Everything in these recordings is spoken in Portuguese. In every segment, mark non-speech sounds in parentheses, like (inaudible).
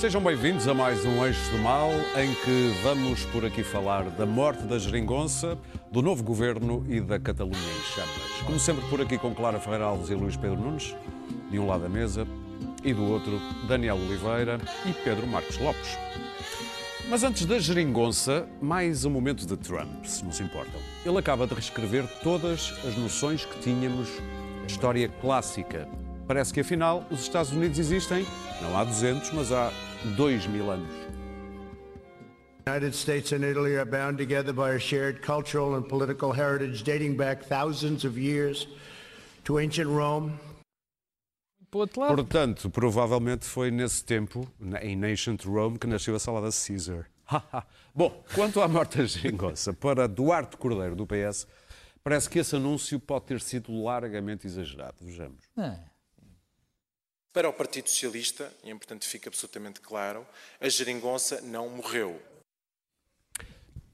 Sejam bem-vindos a mais um Eixo do Mal, em que vamos por aqui falar da morte da geringonça, do novo governo e da Catalunha em chamas. Como sempre, por aqui com Clara Ferreira Alves e Luís Pedro Nunes, de um lado da mesa, e do outro, Daniel Oliveira e Pedro Marcos Lopes. Mas antes da geringonça, mais um momento de Trump, se não se importam. Ele acaba de reescrever todas as noções que tínhamos da história clássica. Parece que afinal os Estados Unidos existem, não há 200, mas há 2 mil anos. United States and Italy are bound together by a shared cultural and political heritage dating back thousands of years to ancient Rome. Portanto, provavelmente foi nesse tempo, em Ancient Rome, que nasceu a salada Caesar. (laughs) Bom, quanto à morte da geringonça, para Duarte Cordeiro, do PS, parece que esse anúncio pode ter sido largamente exagerado. Vejamos. É. Para o Partido Socialista, e é importante que fique absolutamente claro, a geringonça não morreu.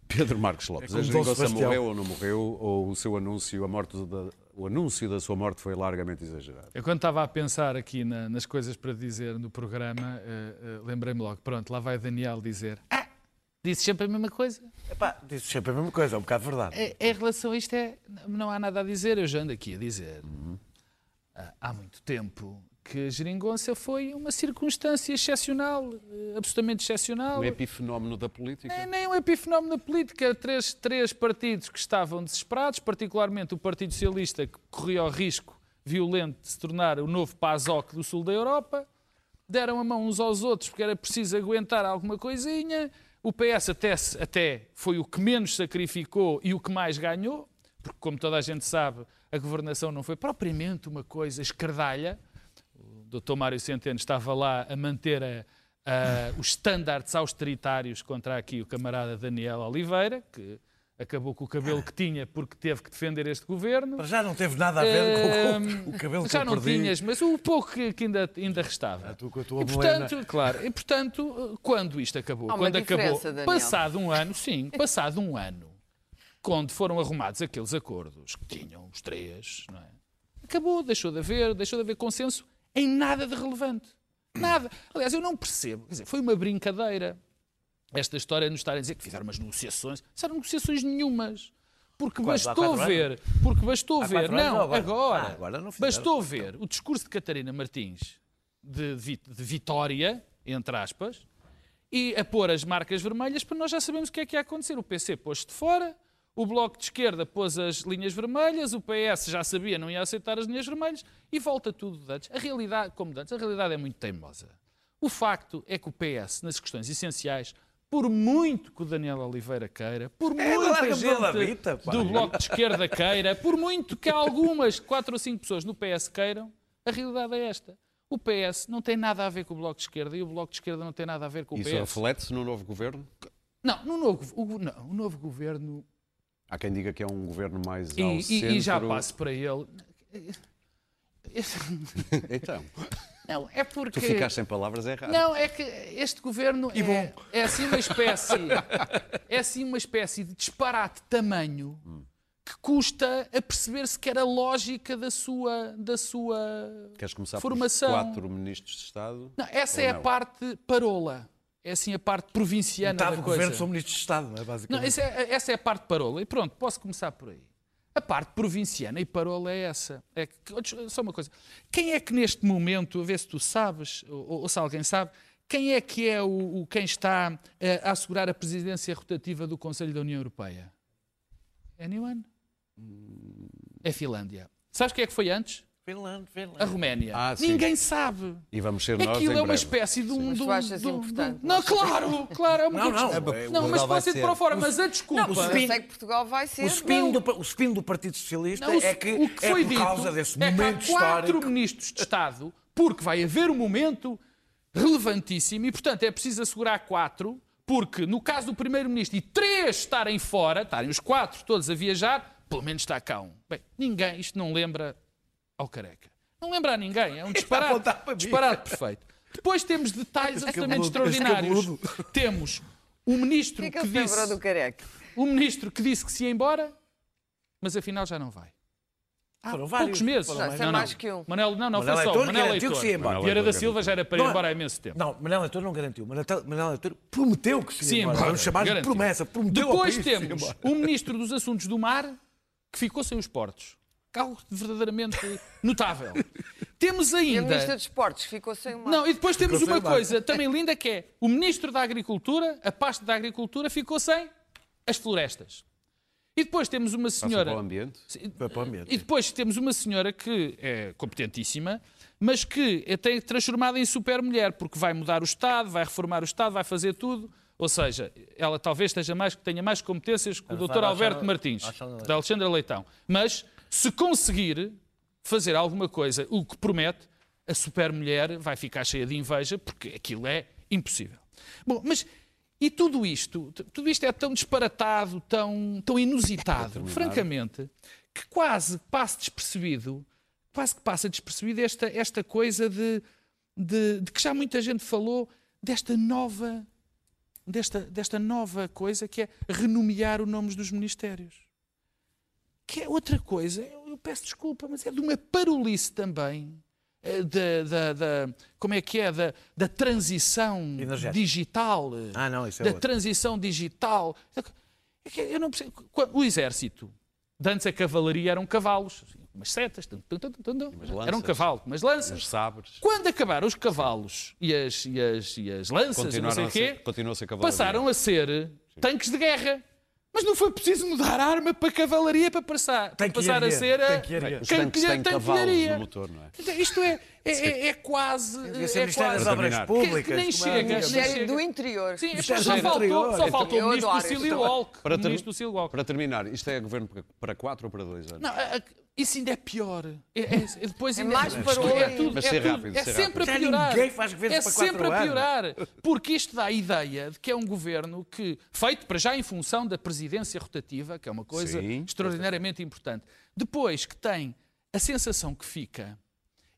Pedro Marcos Lopes, É a geringonça morreu ou não morreu, ou o seu anúncio, a morte da, o anúncio da sua morte foi largamente exagerado? Eu quando estava a pensar aqui na- nas coisas para dizer no programa, eh, eh, lembrei-me logo, pronto, lá vai Daniel dizer, ah, disse sempre a mesma coisa. Epá, disse sempre a mesma coisa, é um bocado verdade. Eh, Em relação a isto, é, não há nada a dizer, eu já ando aqui a dizer. Ah, há muito tempo que a geringonça foi uma circunstância excepcional, eh, absolutamente excepcional. Um epifenómeno da política? É nem um epifenómeno da política. Três, três partidos que estavam desesperados, particularmente o Partido Socialista, que corria o risco violento de se tornar o novo PASOK do sul da Europa, deram a mão uns aos outros porque era preciso aguentar alguma coisinha. O PS até, até foi o que menos sacrificou e o que mais ganhou, porque, como toda a gente sabe, a governação não foi propriamente uma coisa escardalha. O Dr. Mário Centeno estava lá a manter a- a- os estándares austeritários contra aqui o camarada Daniel Oliveira, que acabou com o cabelo que tinha porque teve que defender este governo. Para já não teve nada a ver com, Ehm, com (laughs) o cabelo que Já eu não tinhas, mas o pouco que, que ainda, ainda restava. Tu com a tua e portanto, claro, e portanto, quando isto acabou, Há uma quando acabou, Daniel. passado um ano, sim, passado um ano, quando foram arrumados aqueles acordos que tinham os três, é? acabou, deixou de haver, deixou de haver consenso em nada de relevante. Nada. Aliás, eu não percebo. Quer dizer, foi uma brincadeira esta história de nos estarem a dizer que fizeram umas negociações. Não fizeram negociações nenhumas. Porque bastou ver, porque bastou Há ver, anos não, agora? agora, Ah, agora não bastou ver o discurso de Catarina Martins de, vi- de vitória, entre aspas, e a pôr as marcas vermelhas para nós já sabemos o que é que ia acontecer. O PC pôs-se de fora, o Bloco de Esquerda pôs as linhas vermelhas, o PS já sabia, não ia aceitar as linhas vermelhas e volta tudo de antes. A realidade, como de antes, a realidade é muito teimosa. O facto é que o PS, nas questões essenciais, por muito que o Daniel Oliveira queira, por larga-me toda a gente pá. do Bloco de Esquerda queira, por muito que algumas, quatro ou cinco pessoas no PS queiram, a realidade é esta. O PS não tem nada a ver com o Bloco de Esquerda e o Bloco de Esquerda não tem nada a ver com o Isso PS. reflete-se no novo governo? Não, no novo, o, não, o novo governo. Há quem diga que é um governo mais E, ao e- centro. e já passo para ele. (laughs) Então, Não, é porque. tu ficaste sem palavras, é raro. Não, é que este governo é, é assim uma espécie. (laughs) é assim uma espécie de disparate tamanho que custa a perceber sequer a lógica da sua. Da sua Queres começar formação. por quatro ministros de Estado? Não, essa é a não? parte parola. É assim a parte provinciana Metade da coisa. governo são ministros de Estado, não é? Não, Basicamente. essa é, essa é a parte parola. E pronto, posso começar por aí. A parte provinciana e parola é essa. É que, só uma coisa. Quem é que neste momento, a ver se tu sabes, ou, ou se alguém sabe, quem é que é o, o- quem está eh, a assegurar a presidência rotativa do Conselho da União Europeia? Anyone? É a Finlândia. Sabes quem é que foi antes? Finlândia, A Finlândia. Roménia. Ah. Ninguém sabe. E vamos ser nós Aquilo em é uma espécie de um. Mas tu achas de um- importante? Não, claro, claro, é uma Não, não, questão- é, Não, mas Portugal vai pode ser de ser. para fora, mas a desculpa. o Mas spin- é que Portugal vai ser. O spin, Não. do, o spin do Partido Socialista Não, o- é que, o que é foi por dito causa desse é que momento há quatro histórico. ministros de Estado, porque vai haver um momento relevantíssimo e, portanto, é preciso assegurar quatro, porque no caso do primeiro-ministro e três estarem fora, estarem os quatro todos a viajar, pelo menos está cá um. Bem, ninguém, isto não lembra ao careca. Não lembra a ninguém, é um (laughs) disparate, disparate perfeito. Depois temos detalhes absolutamente extraordinários. Temos o ministro Porquê que que disse... do careca? O ministro que disse que se ia embora, mas afinal já não vai. há Foram poucos vários. meses. Foram Não, isso é mais que um. Manel, não, não, Manel foi só. Leitor Manel garantiu Leitor. que se ia embora. Vieira da Silva já era para ir Não é- embora há imenso tempo. Não, Manel Leitor não garantiu. Manel Manel Leitor prometeu que se Sim, ia embora. embora. Vamos chamar de promessa. Prometeu Depois temos um ministro dos Assuntos do Mar que ficou sem os portos. Algo verdadeiramente notável. (laughs) Temos E a ainda. Ministra dos Esportes ficou sem uma. Não, e depois temos uma coisa também linda que é o Ministro da Agricultura, a pasta da Agricultura, ficou sem as florestas. E depois temos uma senhora. para o ambiente. Para o ambiente. E depois temos uma senhora que é competentíssima, mas que é tem transformada em super mulher, porque vai mudar o Estado, vai reformar o Estado, vai fazer tudo. Ou seja, ela talvez esteja mais, tenha mais competências que o Dr. Alberto Alexandre- Martins, Alexandre da Alexandra Leitão. Mas se conseguir fazer alguma coisa, o que promete, a super mulher vai ficar cheia de inveja, porque aquilo é impossível. Bom, mas e tudo isto, tudo isto é tão disparatado, tão, tão inusitado, francamente, que quase passa despercebido, quase que passa despercebido esta, esta coisa de, de, de que já muita gente falou, desta nova, desta, desta nova coisa que é renomear os nomes dos ministérios. Que é outra coisa, eu, peço desculpa, mas é de uma parolice também. eh, Da, da, da- como é que é? Da, da transição Energética. digital. Ah, não, isso é Da transição digital. É que Eu não percebo. O exército, de antes a cavalaria eram cavalos, assim, umas setas, tum, tum, tum. Umas lanças. era um cavalo, umas lanças. Sabres. Quando acabaram os cavalos e as, e as, e as lanças, e não sei o quê, a ser passaram a ser tanques de guerra. Mas não foi preciso mudar a arma para cavalaria para passar, para passar a Tanquearia, ser a tanquearia. Os can- tanques têm cavalos tanquearia. no motor, não é? Então, Isto é, é, é, é quase. Devia ser É Ministério das quase Obras. Públicas. que nem chega, Ministério do Interior. Sim, é só do faltou, só faltou o ministro Lucílio isto. Walk. Para, terminar, isto é governo para- para quatro ou para dois anos? Não, a- a- isso ainda é pior. É, é- é depois É ainda mais para é hoje. tudo, Mas é ser tudo- rápido, é ser sempre rápido. a piorar. Já ninguém faz governos é para sempre a anos. piorar. Porque isto dá a ideia de que é um governo que, feito para já em função da presidência rotativa, que é uma coisa Sim. extraordinariamente importante, depois que tem a sensação que fica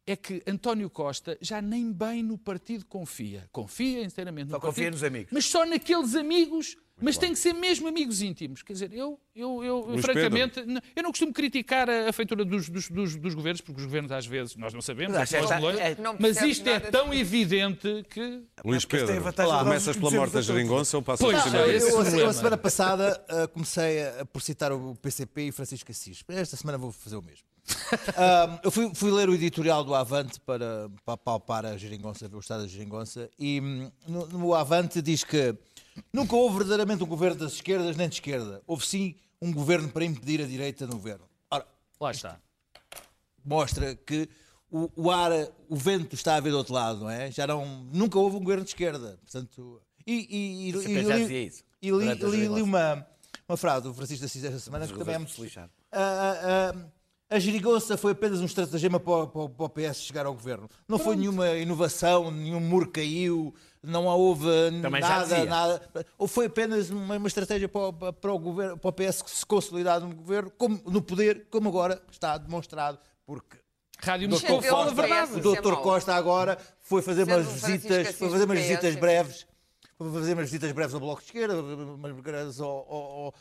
é que António Costa já nem bem no partido confia. Confia inteiramente no Só confia partido, nos amigos. Mas só naqueles amigos, mas tem que ser mesmo amigos íntimos. Quer dizer, eu, eu, eu francamente, eu não costumo criticar a, a feitura dos, dos, dos, dos governos, porque os governos às vezes nós não sabemos, Mas é nós não- é- Não mas isto é tão disso. evidente que... Luís Pedro, de nós começas pela morte da geringonça ou passas Pois, é, esse Eu, a- eu, a semana passada ah, comecei a, por citar o PCP e Francisco Assis. Esta semana vou fazer o mesmo. (laughs) Eu fui, fui ler o editorial do Avante para, para palpar a geringonça, ver o estado da geringonça, e hum, no, no Avante diz que nunca houve verdadeiramente um governo das esquerdas nem de esquerda. Houve sim um governo para impedir a direita no governo. Ora, Lá está. mostra que o, o ar, o vento está a vir do outro lado, não é? Já não, nunca houve um governo de esquerda. Portanto, e, e, e, e li- isso, e li, li- li uma, uma frase do Francisco de Assis esta semana que também é muito se lixaram. a, a, geringonça foi apenas um estratagema para, o- para, para o PS chegar ao governo. Não foi nenhuma inovação, nenhum muro caiu, não houve Também nada, nada. Ou foi apenas uma, uma estratégia para, o- para o governo, para o PS se consolidar no governo, como, no poder, como agora está demonstrado, porque Rádio Moscou fala a verdade. o doutor mau. Costa agora foi fazer Sendo umas o Francisco visitas, foi fazer umas visitas breves, foi fazer umas visitas breves ao Bloco de Esquerda, umas breves ao, ao,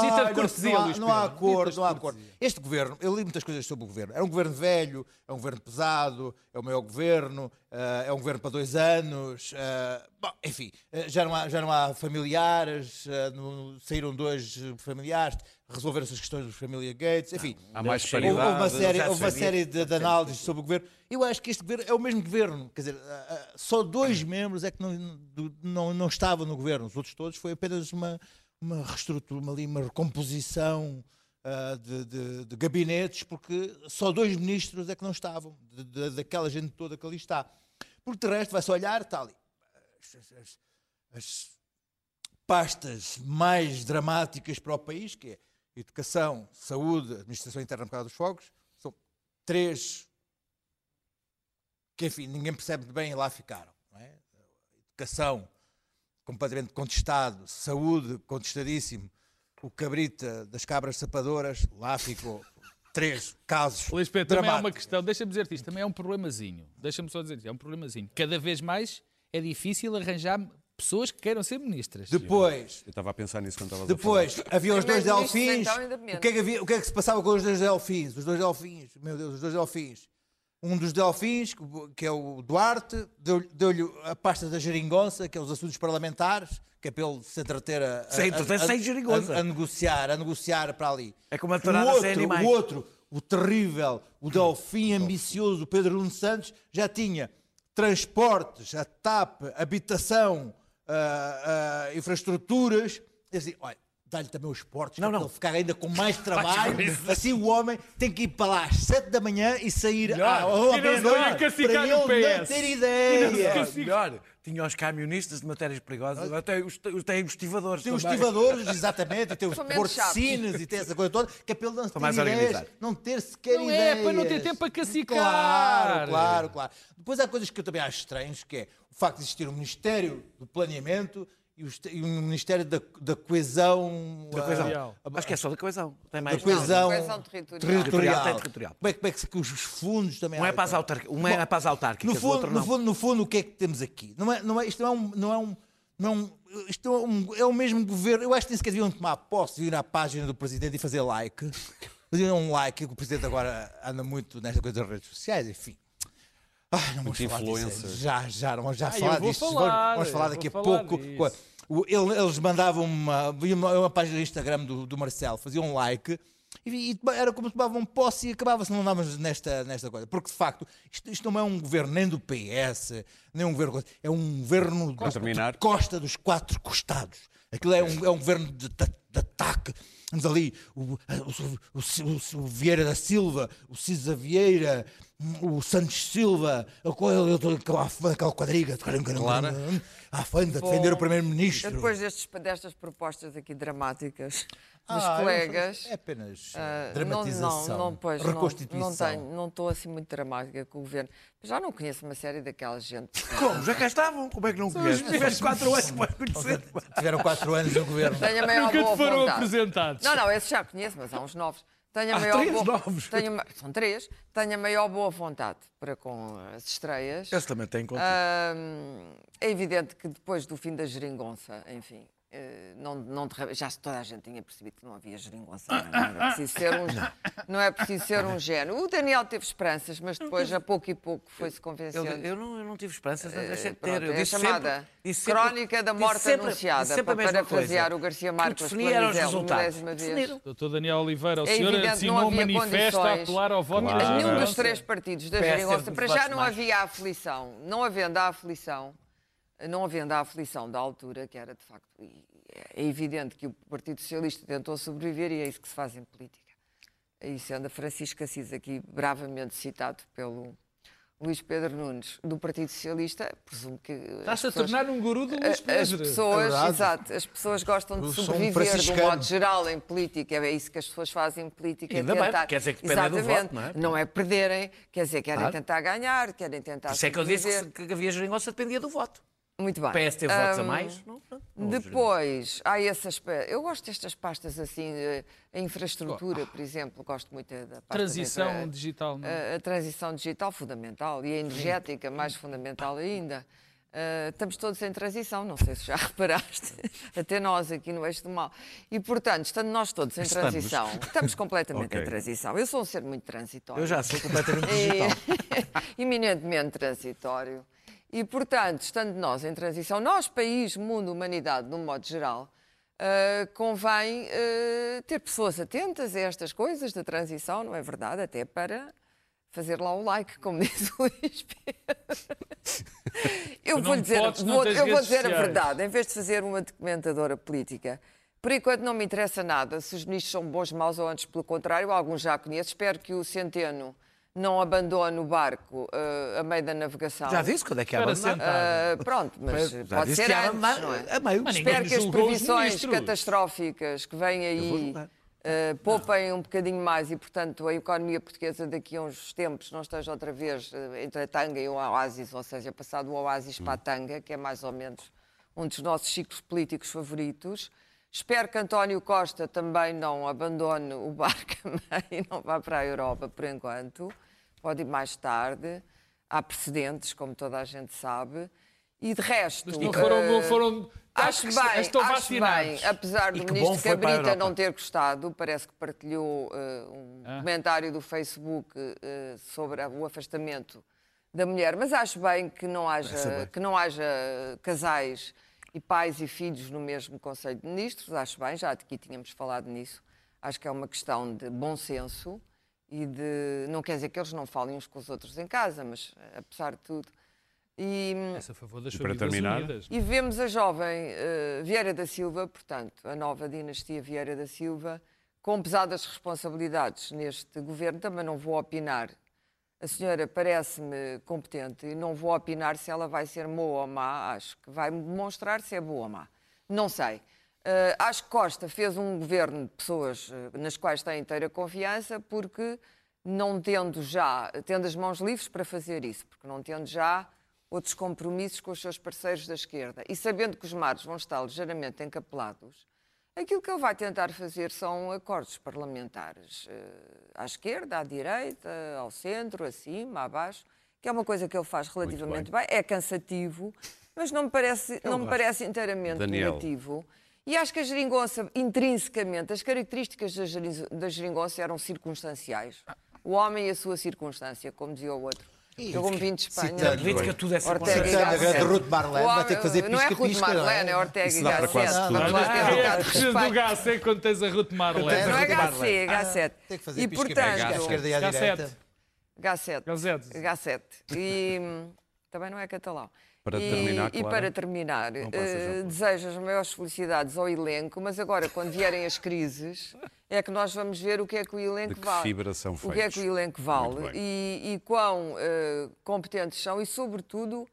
Visita de não- cortesia, não, há, Luís não há acordo, não há acordo. Este governo, eu li muitas coisas sobre o governo. É um governo velho, é um governo pesado, é o maior governo, eh, é um governo para dois anos. eh, bom, enfim, eh, já não há, já não há familiares, no- saíram dois familiares, resolveram-se as questões dos família Gates, enfim. Há mais Houve- Houve, paridade. houve uma série, houve uma série de, de análises sobre o governo. Eu acho que este governo é o mesmo governo. Quer dizer, só dois membros é que não, não, não estavam no governo. Os outros todos foi apenas uma, uma reestrutura, uma, uma recomposição ah, de, de- de gabinetes, porque só dois ministros é que não estavam, de- daquela gente toda que ali está. Porque de resto, vai-se olhar, está ali. As, as- as pastas mais dramáticas para o país, que é educação, saúde, administração interna por causa dos fogos, são três que, enfim, ninguém percebe bem e lá ficaram. é? Educação, completamente contestado, saúde, contestadíssimo, o cabrita das cabras sapadoras, lá ficou. (laughs) Três casos Luís Pedro, também é uma questão, deixa-me dizer-te isto, também é um problemazinho. Deixa-me só dizer isto, é um problemazinho. Cada vez mais é difícil arranjar Pessoas que queiram ser ministras. Depois, Eu estava a pensar nisso quando estavas a depois havia os dois delfins. então. O que, é que havia- o que é que se passava com os dois delfins? Os dois delfins, meu Deus, os dois delfins. Um dos delfins, que- é o Duarte, deu- deu-lhe a pasta da geringonça, que é os assuntos parlamentares, que é para ele se entreter a, a, a- sem a- geringonça. a- a negociar, a negociar para ali. É como a o outro, animais. o outro, o terrível, o delfim ambicioso, o Pedro Nuno Santos, já tinha transportes, a TAP, habitação, ah, ah, infraestruturas. E assim, olha, dá-lhe também os portos, Não, para não. ele ficar ainda com mais (laughs) trabalho. assim o homem tem que ir para lá às 7 da manhã e sair Melhor. à, se meia-noite para no ele não ter ideia. Melhor, melhor. Tinha os camionistas de matérias perigosas, até os, os, tem os estivadores. Tem os estivadores, (laughs) exatamente, e tem os portecinos e tem essa coisa toda, que é ele não ter mais ideias, organizado. não ter sequer Não é, ideias. para não ter tempo para cacicar. Claro, claro, claro. Depois há coisas que eu também acho estranhas, que é o facto de existir um Ministério do Planeamento e o e um Ministério da, da Coesão... Da coesão. Real. Acho que é só da coesão. Tem Da mais. coesão, coesão territorial. territorial. Como é, que- como é que se- que os fundos também... Um é para as, autar... um é para as autárquicas, no o fundo, outro no, não. fundo, no fundo, o que é que temos aqui? Não é, não é, isto não é um. Não é um não é um- isto é, um, é o mesmo governo. Eu acho que nem sequer deviam tomar posse, ir à página do presidente e fazer like. Fazer um like, que o presidente agora anda muito nesta coisa das redes sociais, enfim. Ai, não vamos Muito falar disso. Já, já, não vamos já Ah, eu falar disso. falar, vamos falar eu daqui a falar pouco. disso. Eles mandavam uma, uma, uma página do Instagram do, do Marcelo, faziam um like e, e era como se tomavam posse e acabava-se não andávamos nesta, nesta coisa. Porque de facto, isto, isto não é um governo nem do PS, nem um governo. É um governo de costa dos quatro costados. Aquilo é um, é um governo de, de- de ataque. Vamos ali, o, o, o, o- o Vieira da Silva, o Cisa Vieira, o Santos Silva, aquela, aquela, quadriga, Clara. à frente a defender o Primeiro-Ministro. Depois destes, destas propostas aqui dramáticas dos Ah, colegas. É apenas uh, ah, dramatização, Não, não, não, pois, reconstituição. não, tenho, não estou assim muito dramática com o governo. Já não conheço uma série daquela gente. Como? Já cá estavam? Como é que não conheces? Tiveste 4 anos para conhecer. Tiveram quatro anos no governo. Tenho a maior Nunca boa te foram vontade. apresentados. Não, não, esses já conheço, mas há uns novos. Tenho Há maior três boa... novos. Tenho São três. Tenho a maior boa vontade para com as estreias. Esse também tem contigo. Hum, é evidente que depois do fim da geringonça, enfim, eh, não, não já toda a gente tinha percebido que não havia geringonça. Não, não era preciso ser um, (laughs) não é preciso ser um gênio. O Daniel teve esperanças, mas depois, a pouco e pouco, foi-se Eu, convencendo. eu não, eu não tive esperanças, Eh, deixei de pronto, ter. Eu é chamada sempre, Crónica da Morte sempre- Anunciada, sempre a para parafrasear o Garcia Marques definia eram os pela resultados. Doutor Daniel Oliveira, o É senhor não assinou um havia manifesto a apelar ao voto Claro. da Nenhum dos três partidos da geringonça, para já não havia aflição. Não havendo a aflição, não havendo a aflição da altura, que era de facto. É evidente que o Partido Socialista tentou sobreviver e é isso que se faz em política. E sendo a Francisco Assis aqui bravamente citado pelo Luís Pedro Nunes do Partido Socialista, presumo que. as Estás a tornar um guru do Luís as Pedro. pessoas, É exato, as pessoas gostam de um sobreviver de um modo geral em política. É isso que as pessoas fazem em política. é Ainda bem, tentar... quer dizer que dependem do Exatamente. voto, não é? Não é perderem, quer dizer, querem Claro. tentar ganhar, querem tentar isso é que eu disse que, que havia geringonça dependia do voto. Muito bem. O PS teve votos a mais. Não, não, não houve Depois, há essas. Eu gosto destas pastas assim, eh, a infraestrutura, por exemplo, gosto muito da pasta Transição da digital. não é? a, a transição digital fundamental e a energética mais fundamental ainda. Uh, estamos todos em transição, não sei se já (laughs) reparaste, até nós aqui no Eixo do Mal. E, portanto, estando nós todos em Estamos. transição, estamos completamente Ok. em transição. Eu sou um ser muito transitório. Eu já sou completamente (laughs) digital. E, (laughs) eminentemente transitório. E, portanto, estando nós em transição, nós, país, mundo, humanidade, num modo geral, ah, convém ah, ter pessoas atentas a estas coisas da transição, não é verdade? Até para fazer lá o like, como (laughs) diz o Luís Pedro. Eu vou dizer, podes, vou, eu vou dizer a verdade, em vez de fazer uma documentadora política, por enquanto não me interessa nada se os ministros são bons, maus ou antes pelo contrário, alguns já conheço. Espero que o Centeno não abandone o barco eh, a meio da navegação. Já disse quando é que abandonar. sentar. Ah, pronto, mas Já pode ser antes, abandonar não é? a meio. Mas Espero que as previsões catastróficas que vêm aí eh, poupem um bocadinho mais e, portanto, a economia portuguesa daqui a uns tempos não esteja outra vez entre a tanga e o oásis, ou seja, passado o oásis para a tanga, que é mais ou menos um dos nossos ciclos políticos favoritos. Espero que António Costa também não abandone o barco (laughs) a e não vá para a Europa por enquanto. Pode ir mais tarde. Há precedentes, como toda a gente sabe. E de resto. E que foram, eh, foram Acho que bem, estão acho vacinados. bem, apesar do ministro Cabrita não ter gostado, parece que partilhou eh, um Ah. comentário do Facebook eh, sobre o afastamento da mulher, mas acho bem que não haja, que não haja casais e pais e filhos no mesmo Conselho de Ministros, acho bem, já aqui tínhamos falado nisso. Acho que é uma questão de bom senso e de. Não quer dizer que eles não falem uns com os outros em casa, mas eh, apesar de tudo. E, Essa a favor das E para terminar? unidas. e vemos a jovem eh, Vieira da Silva, portanto, a nova dinastia Vieira da Silva, com pesadas responsabilidades neste governo. Também não vou opinar. A senhora parece-me competente e não vou opinar se ela vai ser boa ou má. Acho que vai demonstrar se é boa ou má. Não sei. Eh, acho que Costa fez um governo de pessoas eh, nas quais tem inteira confiança, porque não tendo já, tendo as mãos livres para fazer isso, porque não tendo já outros compromissos com os seus parceiros da esquerda e sabendo que os mares vão estar ligeiramente encapelados, aquilo que ele vai tentar fazer são acordos parlamentares eh, à esquerda, à direita, ao centro, acima, abaixo, que é uma coisa que ele faz relativamente bem. É cansativo, mas não me parece, não me parece inteiramente Daniel. negativo. E acho que a geringonça, intrinsecamente, as características da geri- da geringonça eram circunstanciais. O homem e a sua circunstância, como dizia o outro. Eu, como vim de Espanha. citando- A política tudo é Ortega e circunstância. A Gasset. grande Ruth Marlene, vai ter que fazer Não é Ruth não é? Marlene, é Ortega e Gasset. tudo. Vamos lá ter um É, bocado de preciso do respeito. H quando tens a Ruth Marlene. Não é Marlene. é Gasset. Tem que fazer E portanto, esquerda e à Gasset. direita. Gasset. Gazete. Gasset. E hum, também não é catalão. Para e, terminar, e Clara? para terminar, por- desejo as maiores felicidades ao elenco, mas agora, quando vierem as crises, é que nós vamos ver o que é que o elenco que vale. O que é que o elenco vale e, e quão eh, competentes são e, sobretudo,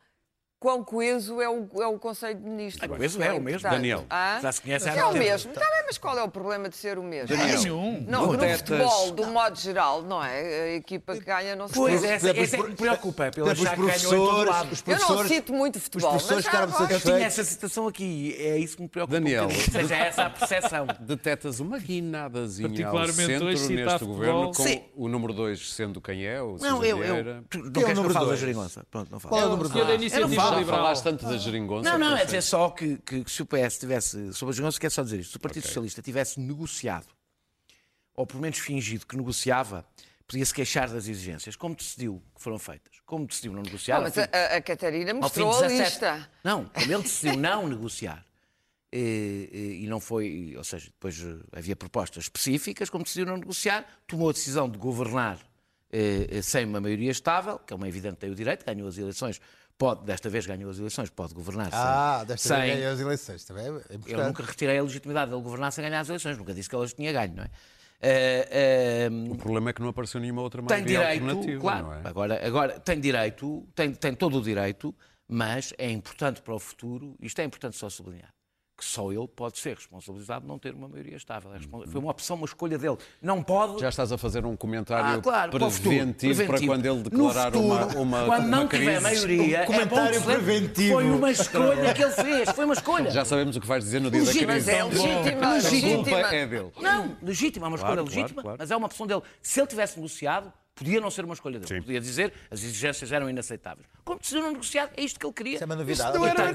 quão coeso é o, é o Conselho de Ministros. Ah, coeso é o mesmo. Daniel. Ah? Já se conhece há É o tempo. mesmo. Tá bem, mas qual é o problema de ser o mesmo? Daniel. Nenhum. Não, no futebol, do modo geral, não é? A equipa que ganha não se Pois, pode. essa, essa é que me preocupa, pelo Depois achar os professores, os Eu não professores, cito muito os futebol, professores mas Eu tinha essa citação aqui, é isso que me preocupa. Daniel. um seja, é essa a percepção. (laughs) Detetas uma guinadazinha ao centro neste futebol. governo, com Sim. o número 2 sendo quem é, o Não, eu. não é o queres que eu número fale da dois? geringonça? Pronto, não falo. Qual é o É número senhor da dois? iniciativa Eu não falo, liberal. Falaste tanto da geringonça. Não, não, é dizer só que, que, que se o PS tivesse, sobre a geringonça, quero só dizer isto, se o Partido Ok. Socialista tivesse negociado, ou pelo menos fingido que negociava, podia-se queixar das exigências, como decidiu que foram feitas. Como decidiu não negociar, Não, mas fim- a- a Catarina mostrou a 17 lista. Não, como ele decidiu (laughs) não negociar, eh, eh, e não foi, ou seja, depois eh, havia propostas específicas, como decidiu não negociar, tomou a decisão de governar eh, sem uma maioria estável, que é uma evidente tem o direito, ganhou as eleições, pode, desta vez ganhou as eleições, pode governar Ah, sem... desta sem vez ganhou as eleições. Também é eu importante. nunca retirei a legitimidade dele governar sem ganhar as eleições, nunca disse que ele tinha ganho, não é? Eh, eh, O problema é que não apareceu nenhuma outra tem maioria direito, alternativa, claro, não é? agora, agora tem direito, tem, tem todo o direito, mas é importante para o futuro, isto é importante só sublinhar, que só ele pode ser responsabilizado de não ter uma maioria estável. É respons- Foi uma opção, uma escolha dele. Não pode. Já estás a fazer um comentário Ah, claro, para preventivo, para preventivo. quando ele declarar uma, futuro, uma, quando uma não crise. tiver maioria, Um comentário é preventivo. Foi uma escolha que ele fez, foi uma escolha. Já sabemos o que vais dizer no dia da Legítimo, crise. Mas é legítima, A legítima. culpa é dele. Não, legítima, é uma escolha claro, legítima, claro. mas é uma opção dele. Se ele tivesse negociado, podia não ser uma escolha dele. Sim. Podia dizer as exigências eram inaceitáveis. Como decidiu não negociar, é isto que ele queria. Isso é uma novidade. Isto não era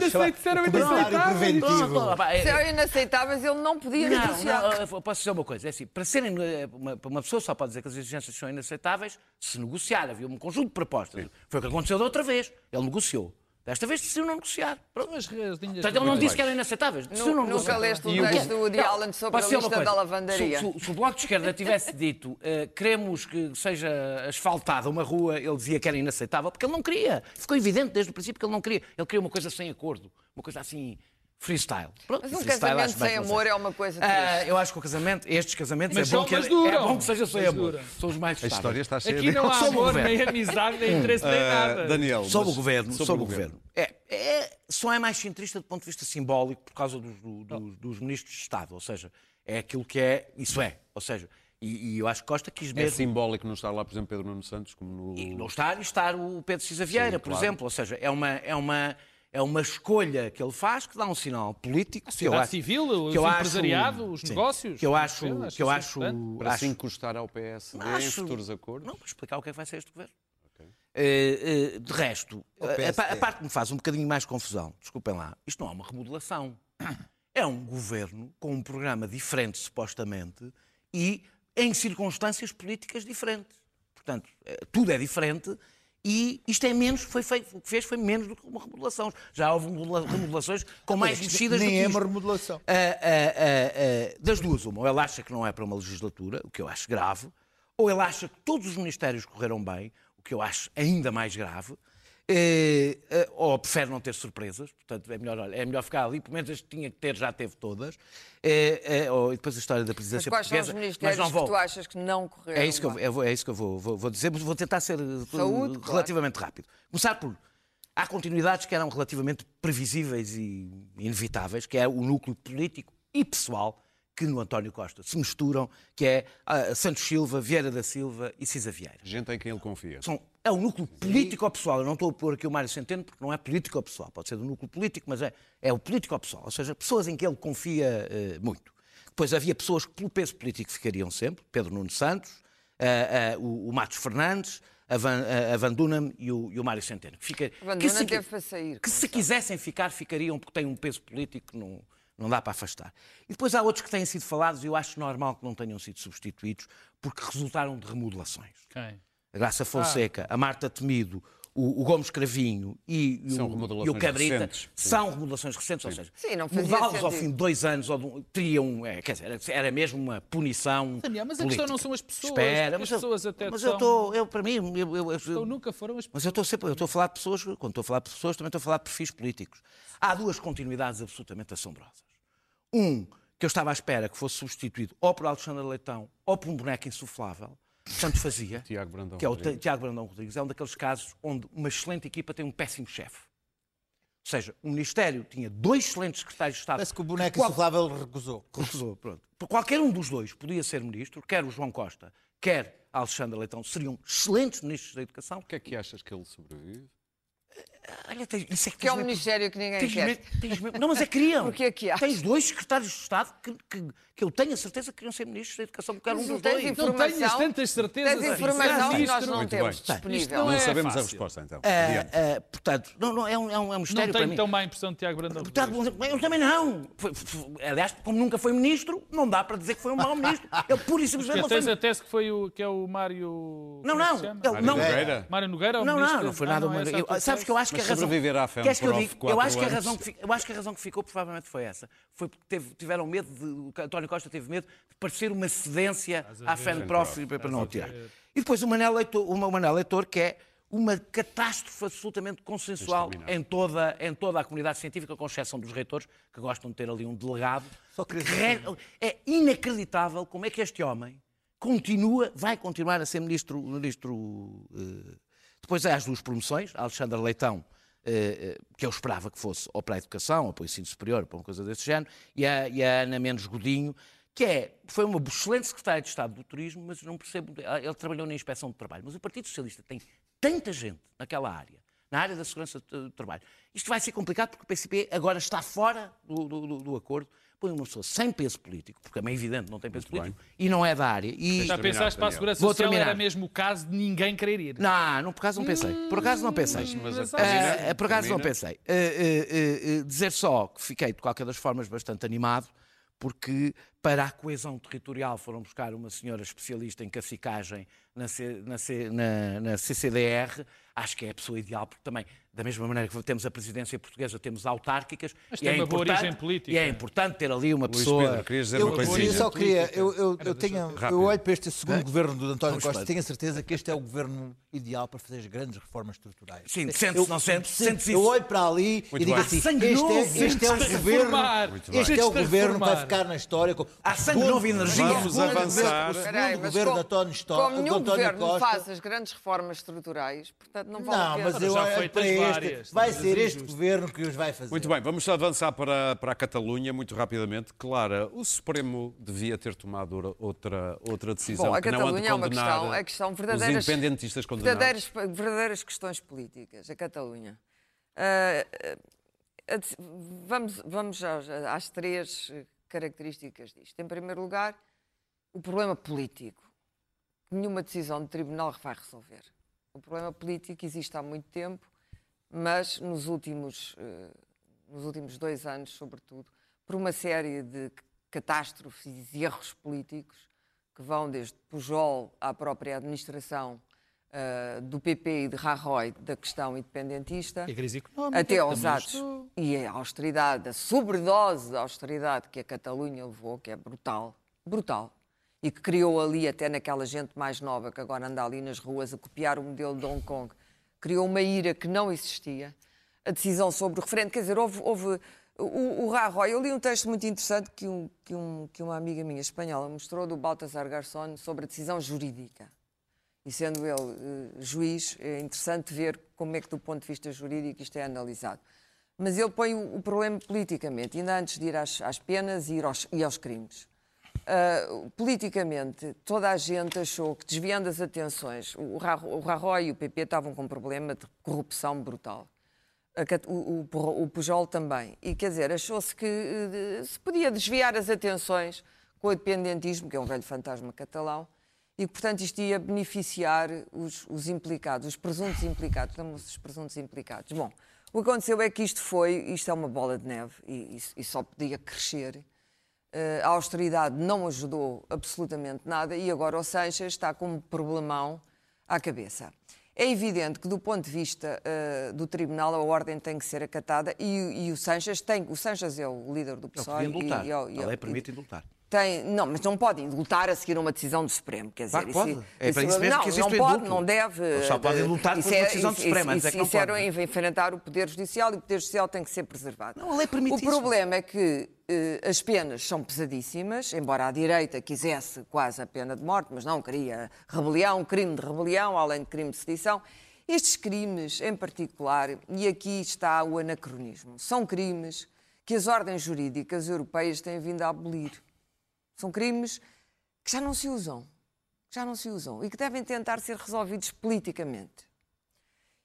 é- Se eram inaceitáveis, ele não podia Não, negociar. não, eu posso dizer uma coisa, é assim, para serem, eh, uma, uma pessoa só pode dizer que as exigências são inaceitáveis se negociar, havia um conjunto de propostas. Foi o que aconteceu da outra vez, ele negociou. Desta vez decidiu não negociar. Pronto. As linhas Portanto, ele não disse que eram inaceitáveis. decidiu não Nunca negociar. leste o texto quê? do Woody Allen sobre a lista coisa, da lavandaria. Se, se- se o Bloco de Esquerda tivesse dito eh, queremos que seja asfaltada uma rua, ele dizia que era inaceitável, porque ele não queria. Ficou evidente desde o princípio que ele não queria. Ele queria uma coisa sem acordo, uma coisa assim, freestyle. Pronto, Mas um freestyle casamento sem amor é uma coisa Ah, triste. eu acho que o casamento, estes casamentos, Mas é, bom são- que, mas é duram. bom que seja sem amor. duram. São os mais A história está cheia Aqui de... não há amor, nem amizade, nem interesse, nem Ah, nada. Daniel, Sob o governo, sobre sob o governo. É, é, só é mais centrista do ponto de vista simbólico por causa dos, do- dos- dos ministros de Estado. Ou seja, é aquilo que é, isso é. Ou seja, e, e eu acho que Costa quis É mesmo. simbólico não estar lá, por exemplo, Pedro Nuno Santos, como no... E não estar e estar o Pedro Cisa Vieira, Sim, por claro. exemplo. Ou seja, é uma, é, uma, é uma escolha que ele faz que dá um sinal político. que eu sociedade acho- civil, os que eu acho- empresariado, os sim, negócios. Que eu acho, que eu acho, importante. Para acho- se encostar ao PSD em acho- futuros acordos? Não, para explicar o que é que vai ser este governo. Eh, eh, de resto, O a, a, a parte que me faz um bocadinho mais confusão, desculpem lá, isto não é uma remodelação. (clears throat) É um governo com um programa diferente, supostamente, e em circunstâncias políticas diferentes. Portanto, eh, tudo é diferente e isto é menos, foi feito, o que fez foi menos do que uma remodelação. Já houve remodela- remodelações com mais Isto mexidas do Nem que é isto. uma remodelação. Ah, ah, ah, ah, das duas, uma, ou ele acha que não é para uma legislatura, o que eu acho grave, ou ele acha que todos os ministérios correram bem, o que eu acho ainda mais grave, ou prefere não ter surpresas, portanto é melhor, olha, é melhor ficar ali, pelo menos as que tinha que ter já teve todas, Eh, eh, ou, e depois a história da Mas presidência quais são os portuguesa, mas não que vou. tu achas que não correram É isso que eu, é isso que eu vou, vou- vou dizer, mas vou tentar ser eh, Saúde, claro. relativamente rápido. Começar por. Há continuidades que eram relativamente previsíveis e inevitáveis, que é o núcleo político e pessoal que no António Costa se misturam, que é ah, Santos Silva, Vieira da Silva e Cisa Vieira. Gente em quem ele confia. São, é o núcleo político-pessoal. Eu não estou a pôr aqui o Mário Centeno porque não é político-pessoal. Pode ser do núcleo político, mas é, é o político-pessoal. Ou seja, pessoas em que ele confia eh, muito. Depois havia pessoas que pelo peso político ficariam sempre. Pedro Nuno Santos, ah, ah, o, o Matos Fernandes, a Van, a- a Van Dunham e o, e o Mário Centeno. Que, fica, Van que se- teve para sair, Que se sabe. quisessem ficar, ficariam porque têm um peso político que não, não dá para afastar. E depois há outros que têm sido falados e eu acho normal que não tenham sido substituídos porque resultaram de remodelações Quem? a Graça Fonseca, a Marta Temido, o, o Gomes Cravinho e, e São o, remodelações e o Cabrita recentes, são remodelações recentes, ou seja, Sim, não fazia mudá-los ao fim de dois anos ou de um- teriam, é, quer dizer, era, mesmo uma punição. Daniel, mas a política. questão não são as pessoas, Espera, as eu- pessoas até mas são- eu estou, eu para mim, eu, eu- eu- Então nunca foram as mas eu estou sempre, eu estou a falar de pessoas, quando estou a falar de pessoas, também estou a falar de perfis políticos. Há duas continuidades absolutamente assombrosas. Um, que eu estava à espera que fosse substituído ou por Alexandre Leitão ou por um boneco insuflável, tanto fazia, (laughs) Tiago Brandão que é o Rodrigues. Tiago Brandão Rodrigues. É um daqueles casos onde uma excelente equipa tem um péssimo chefe. Ou seja, o Ministério tinha dois excelentes secretários de Estado. Parece que o boneco qual- insuflável recusou. recusou, pronto. Por qualquer um dos dois podia ser ministro, quer o João Costa, quer Alexandre Leitão, seriam excelentes ministros da Educação. Por que é que achas que ele sobrevive? Olha, tens, isso é que Que é tens um ministério que ninguém tens quer. tens não, mas é que queriam. Porque é que há? Tens dois secretários de Estado que, que, que eu tenho a certeza que queriam ser ministros da Educação, porque eram um dos tens dois. informação- Não tenhas tantas certezas. Tens informação que nós não Muito temos bem. disponível. Não Não é sabemos a fácil. resposta então. Ah, ah, portanto, não, não, é, um, é um é mistério Não para tenho mim. tão má impressão de Tiago Brandão Portanto, Rodrigues. eu também não. Foi- foi- aliás, como nunca foi ministro, não dá para dizer que foi um mau ministro. Ele pura e simplesmente Que não tens foi. a tese que foi o, que é o Mário... Não, é não. Ele Mário não. Nogueira? Mário Nogueira? é o Não, ministro? não, não foi Ah, nada. não é a eu- tua sabes que eu acho que Mas a razão. sobreviver à FEM Queres que eu diga? Eu acho que a razão que eu acho que a razão que ficou provavelmente foi essa. Foi porque teve- tiveram medo de. o António Costa teve medo de parecer uma cedência à FENPROF para não o tirar. E depois o Manel Leitor, o Manel Leitor, que é uma catástrofe absolutamente consensual em toda, em toda a comunidade científica, com exceção dos reitores, que gostam de ter ali um delegado. Só que re- É inacreditável como é que este homem continua, vai continuar a ser ministro. ministro eh, Depois há as duas promoções, Alexandre Leitão, eh, eh, que eu esperava que fosse ou para a educação, ou para o ensino superior, para uma coisa desse género, e a, e a Ana Mendes Godinho, que é, foi uma excelente secretária de Estado do Turismo, mas não percebo, ele trabalhou na Inspeção de Trabalho, mas o Partido Socialista tem tanta gente naquela área, na área da segurança do trabalho. Isto vai ser complicado porque o PCP agora está fora do- do- do acordo. Põe uma pessoa sem peso político, porque é meio evidente, não tem peso político, e não é da área. E, Já pensaste para a. Segurança Vou Social terminar. era mesmo o caso de ninguém querer ir. Não, não, por acaso não pensei. Por acaso não pensei. Mas Ah, termina, por acaso não pensei. Ah, ah, dizer só que fiquei, de qualquer das formas, bastante animado, porque para a coesão territorial foram buscar uma senhora especialista em cacicagem na, C- na C- na- na CCDR. Acho que é a pessoa ideal, porque também, da mesma maneira que temos a presidência portuguesa, temos autárquicas. Mas e tem é uma boa importante- origem política. E é importante ter ali uma Luís pessoa. Pedro, querias dizer Eu, uma eu só queria, eu, eu, eu, tenho, eu olho para este segundo governo do António Vamos Costa e tenho a certeza que este é o governo ideal para fazer as grandes reformas estruturais. Sim, Eu- sente-se, não sente? Sente-se Eu olho para ali e Muito digo bem. assim: Sangue este novo, é, este é o sente-se governo, este é o Sente-se governo que vai ficar na história. Com Há sangue novo e energia. Vamos avançar. o segundo governo de António, Sto- Como nenhum governo Costa. faz as grandes reformas estruturais, portanto não vale a Não, pena. mas eu já olho para este. Vai ser é este injusto. governo que os vai fazer. Muito bem, vamos avançar para, para a Catalunha muito rapidamente. Clara, o Supremo devia ter tomado outra, outra decisão Bom, a a Catalunha é uma questão, é questão os independentistas condenados. verdadeiras, verdadeiras questões políticas, a Catalunha. A de- vamos vamos já- já às três características disto. Em primeiro lugar, o problema político, que nenhuma decisão de tribunal vai resolver. O problema político existe há muito tempo, mas nos últimos, eh, nos últimos dois anos, sobretudo, por uma série de catástrofes e erros políticos que vão desde Pujol à própria administração uh, do PP e de Rajoy da questão independentista, até aos atos e a austeridade, a sobredose da austeridade que a Catalunha levou, que é brutal, brutal, e que criou ali, até naquela gente mais nova que agora anda ali nas ruas a copiar o modelo de Hong Kong, criou uma ira que não existia. A decisão sobre o referendo, quer dizer, houve. houve o, o Rajoy, eu li um texto muito interessante que, um, que, um, que uma amiga minha espanhola mostrou, do Baltasar Garçon, sobre a decisão jurídica. E sendo ele eh, juiz, é interessante ver como é que, do ponto de vista jurídico, isto é analisado. Mas ele põe o, o problema politicamente, ainda antes de ir às, às penas e, aos, e aos crimes. Ah, politicamente, toda a gente achou que, desviando as atenções, o, Ra- o Rajoy e o PP estavam com um problema de corrupção brutal. O, o, o Pujol também. E quer dizer, achou-se que eh, se podia desviar as atenções com o dependentismo, que é um velho fantasma catalão, e que, portanto, isto ia beneficiar os, os implicados, os presuntos implicados, chamam-se os presuntos implicados. Bom, o que aconteceu é que isto foi, isto é uma bola de neve e, e- e só podia crescer. Eh, a austeridade não ajudou absolutamente nada e agora o Sanches está com um problemão à cabeça. É evidente que, do ponto de vista eh, do Tribunal, a ordem tem que ser acatada e, e o Sanches tem. O Sanches é o líder do Ele PSOE. podia indultar. e, e, e, A lei permite indultar. Tem, não, mas não pode indultar a seguir uma decisão do Supremo. Quer dizer, Claro pode. isso- É para isso mesmo não, que existe não pode, indulto. não deve. Ele só pode eh, indultar isso por uma é- decisão do isso- Supremo, antes Isso, é que não isso era pode. em enfrentar o Poder Judicial e o Poder Judicial tem que ser preservado. Não, a lei permite o isso. problema é que eh, as penas são pesadíssimas, embora a direita quisesse quase a pena de morte, mas não queria rebelião, crime de rebelião, além de crime de sedição. Estes crimes, em particular, e aqui está o anacronismo, são crimes que as ordens jurídicas europeias têm vindo a abolir. São crimes que já não se usam, que já não se usam e que devem tentar ser resolvidos politicamente.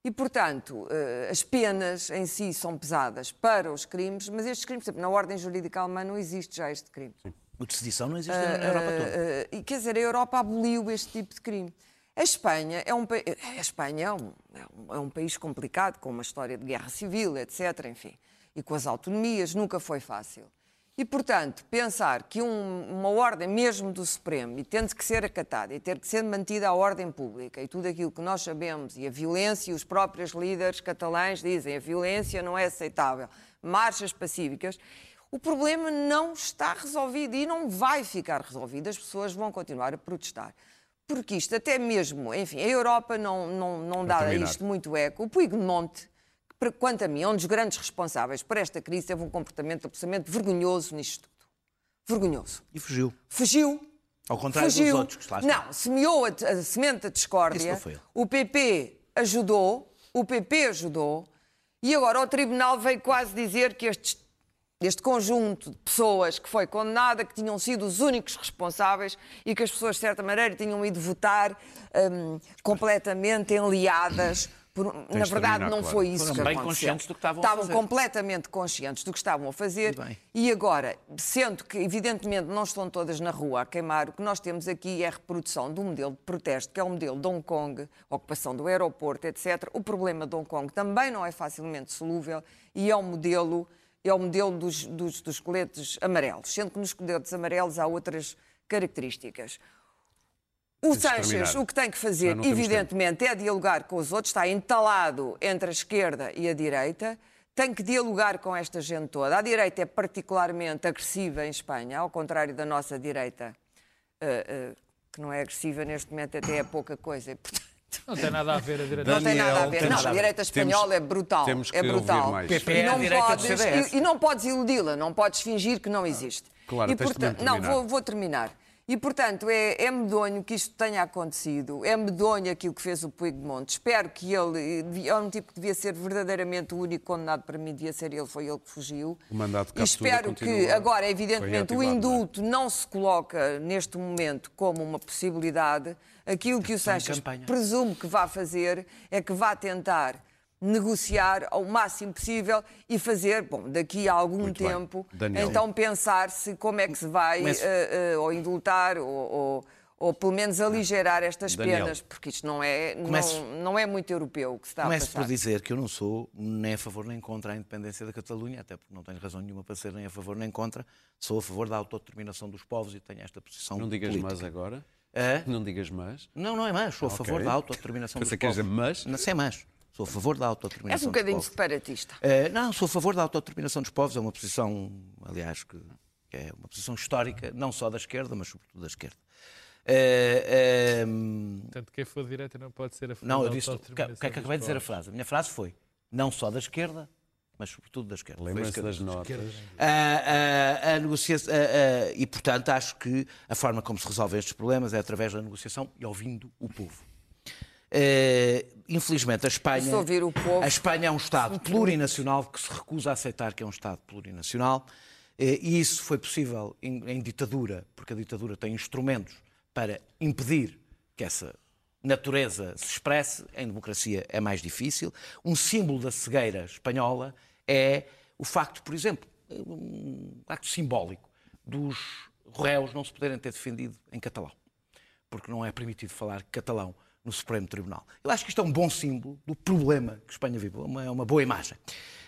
E, portanto, eh, as penas em si são pesadas para os crimes, mas estes crimes, por exemplo, na ordem jurídica alemã não existe já este crime. O de sedição não existe na Europa toda. Eh, e quer dizer, a Europa aboliu este tipo de crime. A Espanha é um, a Espanha é é um- é um país complicado, com uma história de guerra civil, etc. Enfim, e com as autonomias, nunca foi fácil. E, portanto, pensar que um- uma ordem mesmo do Supremo, e tendo que ser acatada, e ter que ser mantida a ordem pública, e tudo aquilo que nós sabemos, e a violência, e os próprios líderes catalães dizem a violência não é aceitável, marchas pacíficas, o problema não está resolvido e não vai ficar resolvido. As pessoas vão continuar a protestar. Porque isto, até mesmo, enfim, a Europa não, não, não dá a isto muito eco. O Puigdemont, quanto a mim, é um dos grandes responsáveis por esta crise, teve um comportamento absolutamente vergonhoso nisto tudo. Vergonhoso. E fugiu. Fugiu. Ao contrário dos fugiu. outros que lá estão. Não, semeou a, a semente da Isso discórdia. não foi ele. O PP ajudou, o PP ajudou, e agora o Tribunal veio quase dizer que estes, este conjunto de pessoas que foi condenada, que tinham sido os únicos responsáveis e que as pessoas, de certa maneira, tinham ido votar hum, completamente enliadas. Por- na de verdade, terminar, não claro. foi isso Foram que bem aconteceu. conscientes do que estavam a Estavam fazer. completamente conscientes do que estavam a fazer E agora, sendo que evidentemente não estão todas na rua a queimar, o que nós temos aqui é a reprodução de um modelo de protesto, que é o modelo de Hong Kong, ocupação do aeroporto, etc. O problema de Hong Kong também não é facilmente solúvel e é o modelo, é o modelo dos, dos, dos coletes amarelos, sendo que nos coletes amarelos há outras características. O Sanches o que tem que fazer, não temos evidentemente, é dialogar com os outros, está entalado entre a esquerda e a direita, tem que dialogar com esta gente toda. A direita é particularmente agressiva em Espanha, ao contrário da nossa direita, eh, eh, que não é agressiva neste momento, até é pouca coisa. e, portanto, Não tem nada a ver a direita. não tem nada a ver. temos- Não, a direita espanhola é brutal. temos que é brutal. ouvir mais. PP E é não, do podes, e, e não podes iludi-la, não podes fingir que não existe. Claro, e, tens de portanto, não, vou, vou terminar. E, portanto, é, é medonho que isto tenha acontecido. É medonho aquilo que fez o Puigdemont. Espero que ele... É um tipo que devia ser verdadeiramente o único condenado para mim, devia ser ele, foi ele que fugiu. O mandato de e espero que, agora, evidentemente, o reativado, não é? indulto não se coloca neste momento como uma possibilidade. Aquilo que o Sanches presumo que vá fazer é que vá tentar negociar ao máximo possível e fazer, bom, daqui a algum Muito tempo, então pensar se como é que se vai Mas- eh, eh, ou indultar ou, ou- ou pelo menos aligerar estas Daniel. penas, porque isto não é, Começo- não, não é muito europeu o que se está Começo a passar. por dizer que eu não sou nem a favor nem contra a independência da Catalunha, até porque não tenho razão nenhuma para ser nem a favor nem contra. Sou a favor da autodeterminação dos povos e tenho esta posição Não digas política. mas agora. Hã? Não digas mas. Não, não é mais. Sou a Ok. favor da autodeterminação (laughs) dos povos. dizer mas. Não sei mais. Sou a favor da És autodeterminação um dos bocadinho povos. separatista. Eh, não, sou a favor da autodeterminação dos povos. É uma posição, aliás, que, que é uma posição histórica, não só da esquerda, mas sobretudo da esquerda. Eh, ehm, Portanto, quem for de direita não pode ser a favor não, eu da disse. O que, autodeterminação o que é que dos acabei de dizer a frase? A minha frase foi: não só da esquerda, mas sobretudo da esquerda. Lembra-se das notas. A, a- a negociação, a- a- e, portanto, acho que a forma como se resolvem estes problemas é através da negociação e ouvindo o povo. Eh, infelizmente, a Espanha, a Espanha é um Estado plurinacional que se recusa a aceitar que é um Estado plurinacional. eh, E isso foi possível em, em ditadura, porque a ditadura tem instrumentos para impedir que essa natureza se expresse. Em democracia é mais difícil. Um símbolo da cegueira espanhola é o facto, por exemplo, um acto simbólico dos réus não se poderem ter defendido em catalão porque não é permitido falar catalão no Supremo Tribunal. Eu acho que isto é um bom símbolo do problema que Espanha vive, uma, é uma boa imagem.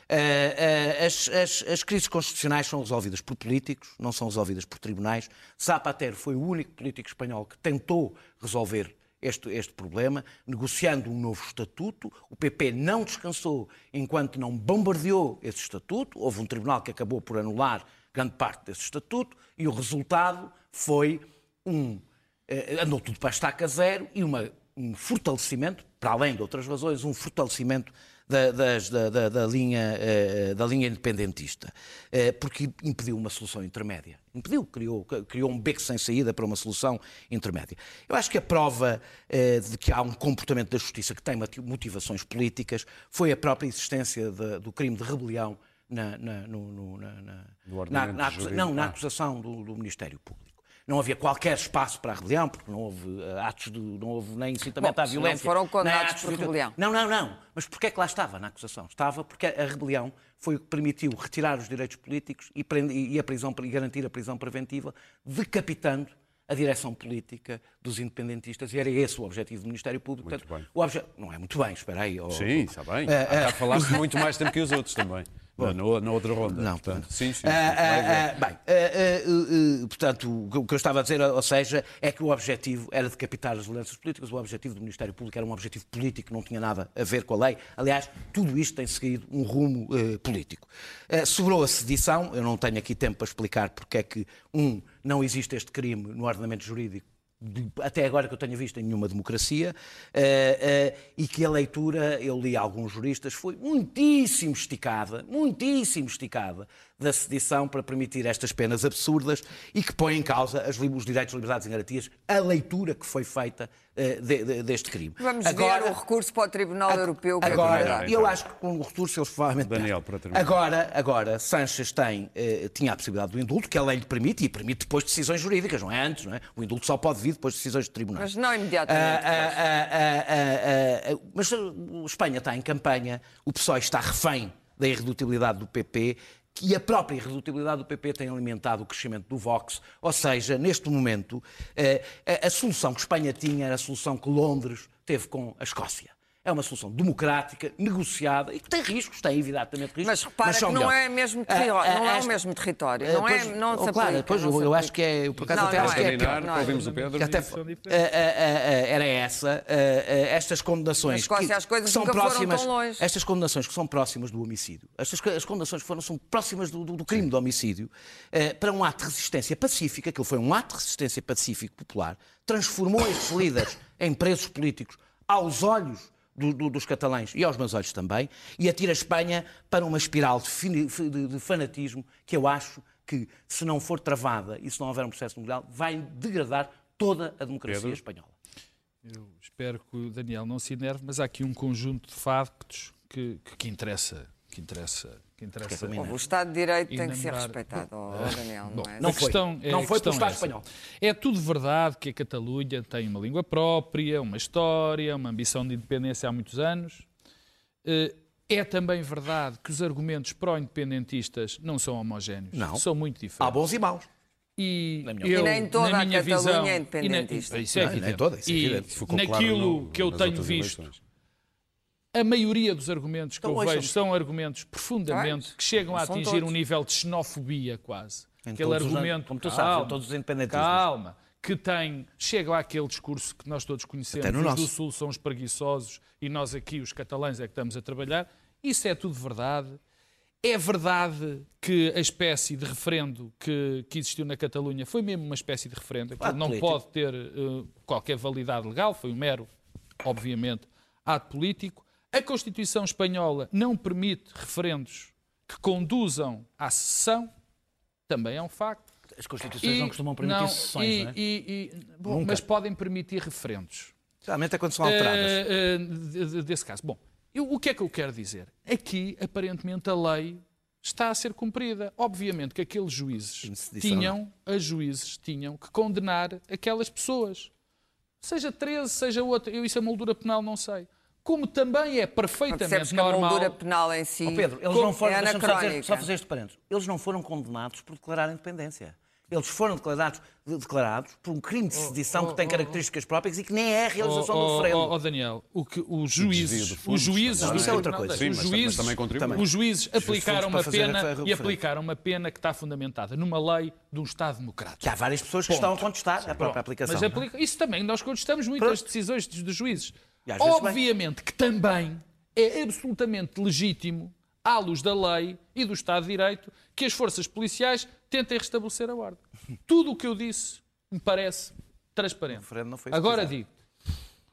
Eh, eh, as, as- as crises constitucionais são resolvidas por políticos, não são resolvidas por tribunais. Zapatero foi o único político espanhol que tentou resolver este, este problema, negociando um novo estatuto. O PP não descansou enquanto não bombardeou esse estatuto. Houve um tribunal que acabou por anular grande parte desse estatuto e o resultado foi um eh, andou tudo para a estaca zero e uma- um fortalecimento, para além de outras razões, um fortalecimento da, das- da- da- da linha, eh, da linha independentista, Eh, porque impediu uma solução intermédia. Impediu, criou, criou um beco sem saída para uma solução intermédia. Eu acho que a prova eh, de que há um comportamento da justiça que tem motivações políticas foi a própria existência de- do crime de rebelião na, na- no- no- na- na- na- acusa- não, na Ah. acusação do, do Ministério Público. Não havia qualquer espaço para a rebelião, porque não houve eh, atos de. não houve nem incitamento Bom, à se não violência. foram condenados atos por de- rebelião. Não, não, não. Mas porquê é que lá estava na acusação? Estava porque a rebelião foi o que permitiu retirar os direitos políticos e, prende- e a prisão, e garantir a prisão preventiva, decapitando a direção política dos independentistas. E era esse o objetivo do Ministério Público. Muito Portanto, bem. o obje... Não é muito bem, espera aí. oh, Sim, está bem. Há bocado falaste (laughs) muito mais tempo que os outros também. Na, na- na outra ronda. Não, portanto. Sim, sim. sim, Ah, ah, ah, bem, ah, ah, ah, portanto, o que- eu estava a dizer, ou seja, é que o objetivo era decapitar as violências políticas, o objetivo do Ministério Público era um objetivo político, não tinha nada a ver com a lei. Aliás, tudo isto tem seguido um rumo eh, político. Sobrou a sedição, eu não tenho aqui tempo para explicar porque é que, um, não existe este crime no ordenamento jurídico até agora que eu tenha visto em nenhuma democracia, eh, eh, e que a leitura, eu li alguns juristas, foi muitíssimo esticada, muitíssimo esticada, da sedição para permitir estas penas absurdas e que põe em causa as os direitos, liberdades e garantias, a leitura que foi feita eh, de- de- deste crime. Vamos ver o recurso para o Tribunal Europeu. que é Agora, eu acho que com o recurso eles provavelmente. Daniel, para terminar. Agora, agora Sanches tem, eh, tinha a possibilidade do indulto, que a lei lhe permite, e permite depois de decisões jurídicas, não é antes, não é? O indulto só pode vir depois de decisões de tribunais. Mas não imediatamente ah, mas a Espanha está em campanha, o PSOE está refém da irredutibilidade do PP, que a própria irredutibilidade do PP tem alimentado o crescimento do Vox. Ou seja, neste momento, eh, a, a solução que Espanha tinha era a solução que Londres teve com a Escócia. É uma solução democrática, negociada e que tem riscos, tem evidentemente riscos. Mas repara são que não é mesmo Ah, território, ah, não é o mesmo território, Ah, não é, pois, não oh, se claro, aplica, pois, não eu, se eu acho que é, eu por acaso Não, até não acho que é. é Terminar, não é. ouvimos o Pedro. que até ah, ah, ah, era essa, estas condenações que, as coisas que são nunca foram próximas, tão longe. estas condenações que são próximas do homicídio, estas as condenações que foram são próximas do, do- do crime de homicídio, eh, para um ato de resistência pacífica, aquilo foi um ato de resistência pacífico popular, transformou estes líderes em presos políticos aos olhos do- do- dos catalães e aos meus olhos também, e atira a Espanha para uma espiral de, de- de fanatismo que eu acho que, se não for travada e se não houver um processo mundial, vai degradar toda a democracia Pedro? espanhola. Eu espero que o Daniel não se enerve, mas há aqui um conjunto de factos que, que, que interessa. Que interessa. Que interessa. também O Estado de Direito tem que ser respeitado, ó, Daniel, não é? Não foi. questão é, Não foi pelo Estado é espanhol. É tudo verdade que a Catalunha tem uma língua própria, uma história, uma ambição de independência há muitos anos. Eh, É também verdade que os argumentos pró-independentistas não são homogéneos. Não. São muito Há diferentes. bons e maus. E, eu, E nem toda na a minha Catalunha visão, é e na- independentista. isso é Não, nem toda, isso é e claro naquilo no- que eu tenho visto, eleições. A maioria dos argumentos que Então, eu vejo são argumentos profundamente que chegam a atingir todos. um nível de xenofobia quase. Em Aquele todos os argumento, como tu calma, sabes, todos os calma, que tem, chega àquele discurso que nós todos conhecemos, no os do nosso. Sul são os preguiçosos e nós aqui, os catalães, é que estamos a trabalhar. Isso é tudo verdade. É verdade que a espécie de referendo que, que existiu na Catalunha foi mesmo uma espécie de referendo. Aquilo Ato não político. pode ter eh, qualquer validade legal, foi um mero, obviamente, ato político. A Constituição Espanhola não permite referendos que conduzam à secessão, também é um facto. As Constituições não costumam permitir não, sessões, e- não é? e- e- bom, mas podem permitir referendos. Geralmente é quando são alteradas. De- de- desse caso. Bom, eu- o que é que eu quero dizer? Aqui, aparentemente, a lei está a ser cumprida. Obviamente que aqueles juízes tinham, as juízes tinham que condenar aquelas pessoas. Seja 13, seja outra. Eu isso a moldura penal não sei. Como também é perfeitamente a normal. moldura penal em si Ó Pedro, eles não foram, é só, dizer, anacrónica. só fazer este parênteses. Eles não foram condenados por declarar a independência. Eles foram declarados, declarados por um crime de sedição que tem características próprias e que nem é a realização Oh, do oh, referendo. oh, oh, Daniel, o que os juízes, os juízes, não, do isso é outra coisa. Sim, os juízes, também contribui. os juízes aplicaram uma pena a e aplicaram uma pena que está fundamentada numa lei de um Estado democrático. Que há várias pessoas que estão a contestar a própria aplicação. Mas é? aplica- isso também, nós contestamos muito Pronto. as decisões dos juízes. E vezes bem. Obviamente que também é absolutamente legítimo, à luz da lei e do Estado de Direito, que as forças policiais tentem restabelecer a ordem. (laughs) Tudo o que eu disse me parece transparente. Agora digo,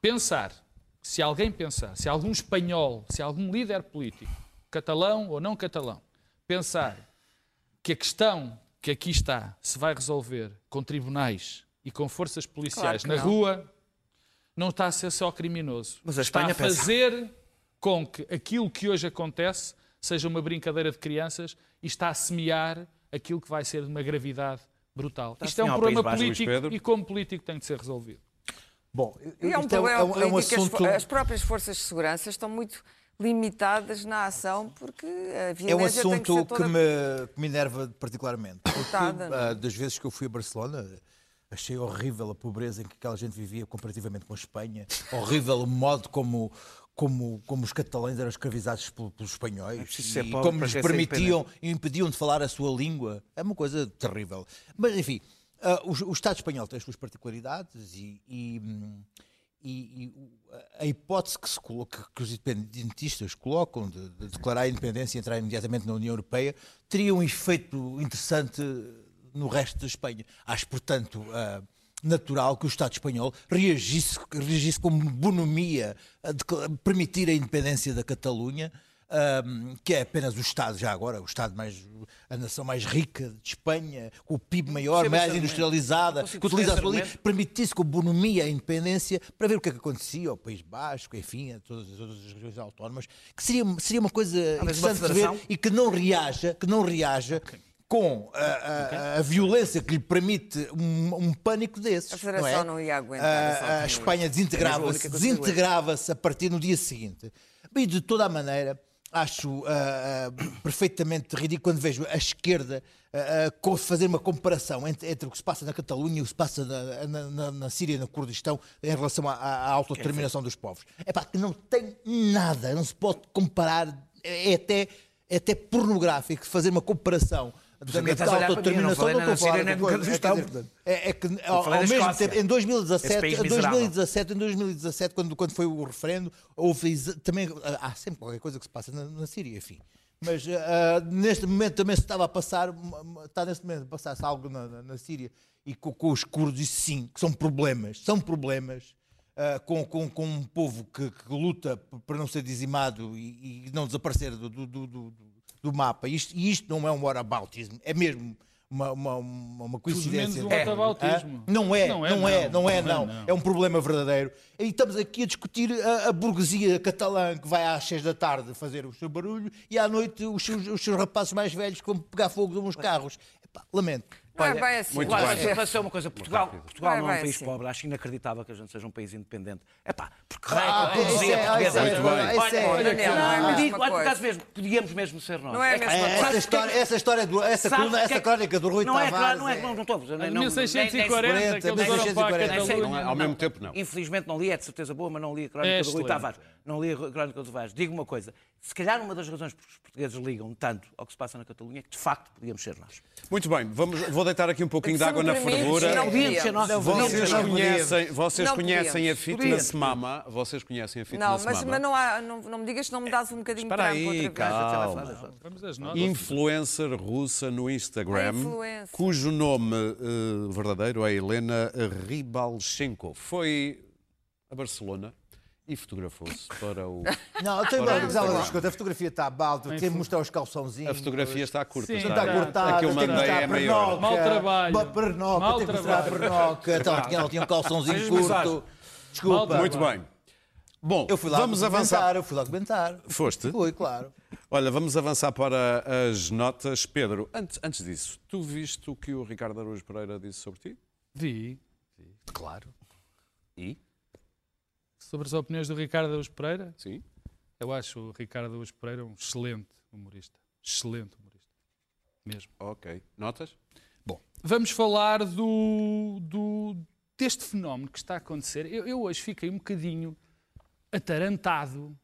pensar, se alguém pensar, se algum espanhol, se algum líder político, catalão ou não catalão, pensar que a questão que aqui está se vai resolver com tribunais e com forças policiais Claro na não. rua, não está a ser só criminoso. Mas a está Espanha a pensa. fazer com que aquilo que hoje acontece seja uma brincadeira de crianças e está a semear aquilo que vai ser de uma gravidade brutal. Isto é um problema político e como político tem de ser resolvido. Bom, E é um isto problema é um, é um as- assunto. As, próprias forças de segurança estão muito limitadas na ação porque a violência É um tem que ser assunto toda que me, que me enerva particularmente. Porque é? ah, das vezes que eu fui a Barcelona, achei horrível a pobreza em que aquela gente vivia comparativamente com a Espanha. Horrível o modo como, como, como os catalães eram escravizados pel- pelos espanhóis. ser e como lhes permitiam e impediam de falar a sua língua. É uma coisa terrível. Mas, enfim, ah, o, o Estado espanhol tem as suas particularidades e- e, e, e a hipótese que, coloca, que os independentistas colocam de, de declarar a independência e entrar imediatamente na União Europeia teria um efeito interessante no resto da Espanha. Acho, portanto, ah, natural que o Estado espanhol reagisse, reagisse com bonomia a decla- permitir a independência da Catalunha. ahm, que é apenas o Estado, já agora, o Estado mais, a nação mais rica de Espanha, com o PIB maior, mais argumento. industrializada, que utiliza a sua língua, permitisse com bonomia a independência para ver o que é que acontecia ao País Basco, enfim, a todas as outras regiões autónomas, que seria, seria uma coisa Talvez uma interessante de federação. ver e que não reaja, que não reaja com a, a- a violência que lhe permite um, um pânico desses. A Federação não, é? não ia aguentar A- A. Espanha desintegrava-se desintegrava-se a partir do dia seguinte. E de toda a maneira, acho ah, ah, perfeitamente ridículo quando vejo a esquerda co- fazer uma comparação entre, entre o que se passa na Catalunha e o que se passa na, na- na- na Síria e no Kurdistão em relação à, à autodeterminação dos povos. É pá, que não tem nada, não se pode comparar, é é até, é até pornográfico fazer uma comparação da, que estás a olhar para mim, eu não estou a falar coisa. É, portanto. é, é que ao, mesmo tempo, em 2017, Esse país em miserável. 2017, em 2017 quando, quando foi o referendo, houve também. Há sempre qualquer coisa que se passa na, na Síria, enfim. Mas ah, neste momento também se estava a passar, está neste momento a passar-se algo na, na, na Síria e com, com os curdos, isso sim, que são problemas, são problemas. ah, com, com, com um povo que, que luta para não ser dizimado e, e não desaparecer do, do, do, do- do mapa. Isto, e isto não é um whataboutismo, é mesmo uma, uma, uma, uma Tudo menos coincidência. um É. whataboutismo. Ah, Não é, Não é, não é, não. é, Não é, não. não. É um problema verdadeiro. E estamos aqui a discutir a, a burguesia catalã que vai às seis da tarde fazer o seu barulho e à noite os seus, os seus rapazes mais velhos vão pegar fogo nos carros. Epá, lamento. Não é Olha, bem assim. muito Claro, bem. mas é uma coisa, Portugal, Portugal Não é não é um país assim. pobre, acho inacreditável que a gente seja um país independente. É pá, porque Ah, isso burguesia é- portuguesa... é- Muito bem. é- Olha, não é digo, olha, por acaso mesmo, podíamos mesmo ser nós. Não é a que- mesma É, coisa. essa, história, essa história do, essa, coluna, essa é- crónica do Rui não é, Tavares. não é, não, não estou a dizer, nem- De não- nem- 1640, que eles foram para a 1640. Catalunha. Ao mesmo tempo, não. Infelizmente não li, é de certeza boa, mas não li a crónica É do Rui. Tavares. Não li a crónica do Tavares. Digo uma coisa, se calhar uma das razões por que os portugueses ligam tanto ao que se passa na Catalunha é que de facto podíamos ser nós. Muito bem, vamos, vou deitar aqui um pouquinho de água na fervura. não Podíamos ser nós. Vocês Não conhecem, vocês Não conhecem a fitness mama? Vocês conhecem a Não, fitness mas, mama? mas não, há, não, não me digas que não me dás um bocadinho de Espera trampo aí, calma. Vamos às notas. Influencer russa no Instagram, Influencer. cujo nome eh, verdadeiro é Helena Ribalchenko. Foi a Barcelona e fotografou-se para o. Não, eu tenho uma Instagram. coisa, a fotografia está balda, tem que mostrar os calçõezinhos. A fotografia está curta. Sim, está, Está Tá. cortada, A que eu tem que mandei mostrar é a maior. pernoca. Mau trabalho. Uma pernoca, Mau tem que mostrar a trabalho. pernoca. Então, ela tinha, ela tinha um calçãozinho curto. Desculpa. Muito bem. Bom, Eu fui lá vamos avançar. eu fui lá comentar. Foste? Fui, claro. Olha, vamos avançar para as notas. Pedro, antes, antes disso, tu viste o que o Ricardo Araújo Pereira disse sobre ti? Vi. Claro. E? Sobre as opiniões do Ricardo Araújo Pereira, Sim. eu acho o Ricardo Araújo Pereira um excelente humorista. Excelente humorista. Mesmo. Ok. Notas? Bom, vamos falar do, do- deste fenómeno que está a acontecer. Eu, eu hoje fiquei um bocadinho atarantado,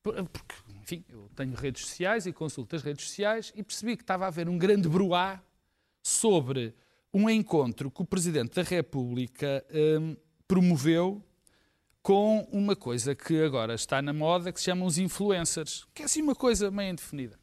por- porque, enfim, eu tenho redes sociais e consulto as redes sociais e percebi que estava a haver um grande bruá sobre um encontro que o Presidente da República hum, promoveu com uma coisa que agora está na moda, que se chamam os influencers, que é assim uma coisa meio indefinida.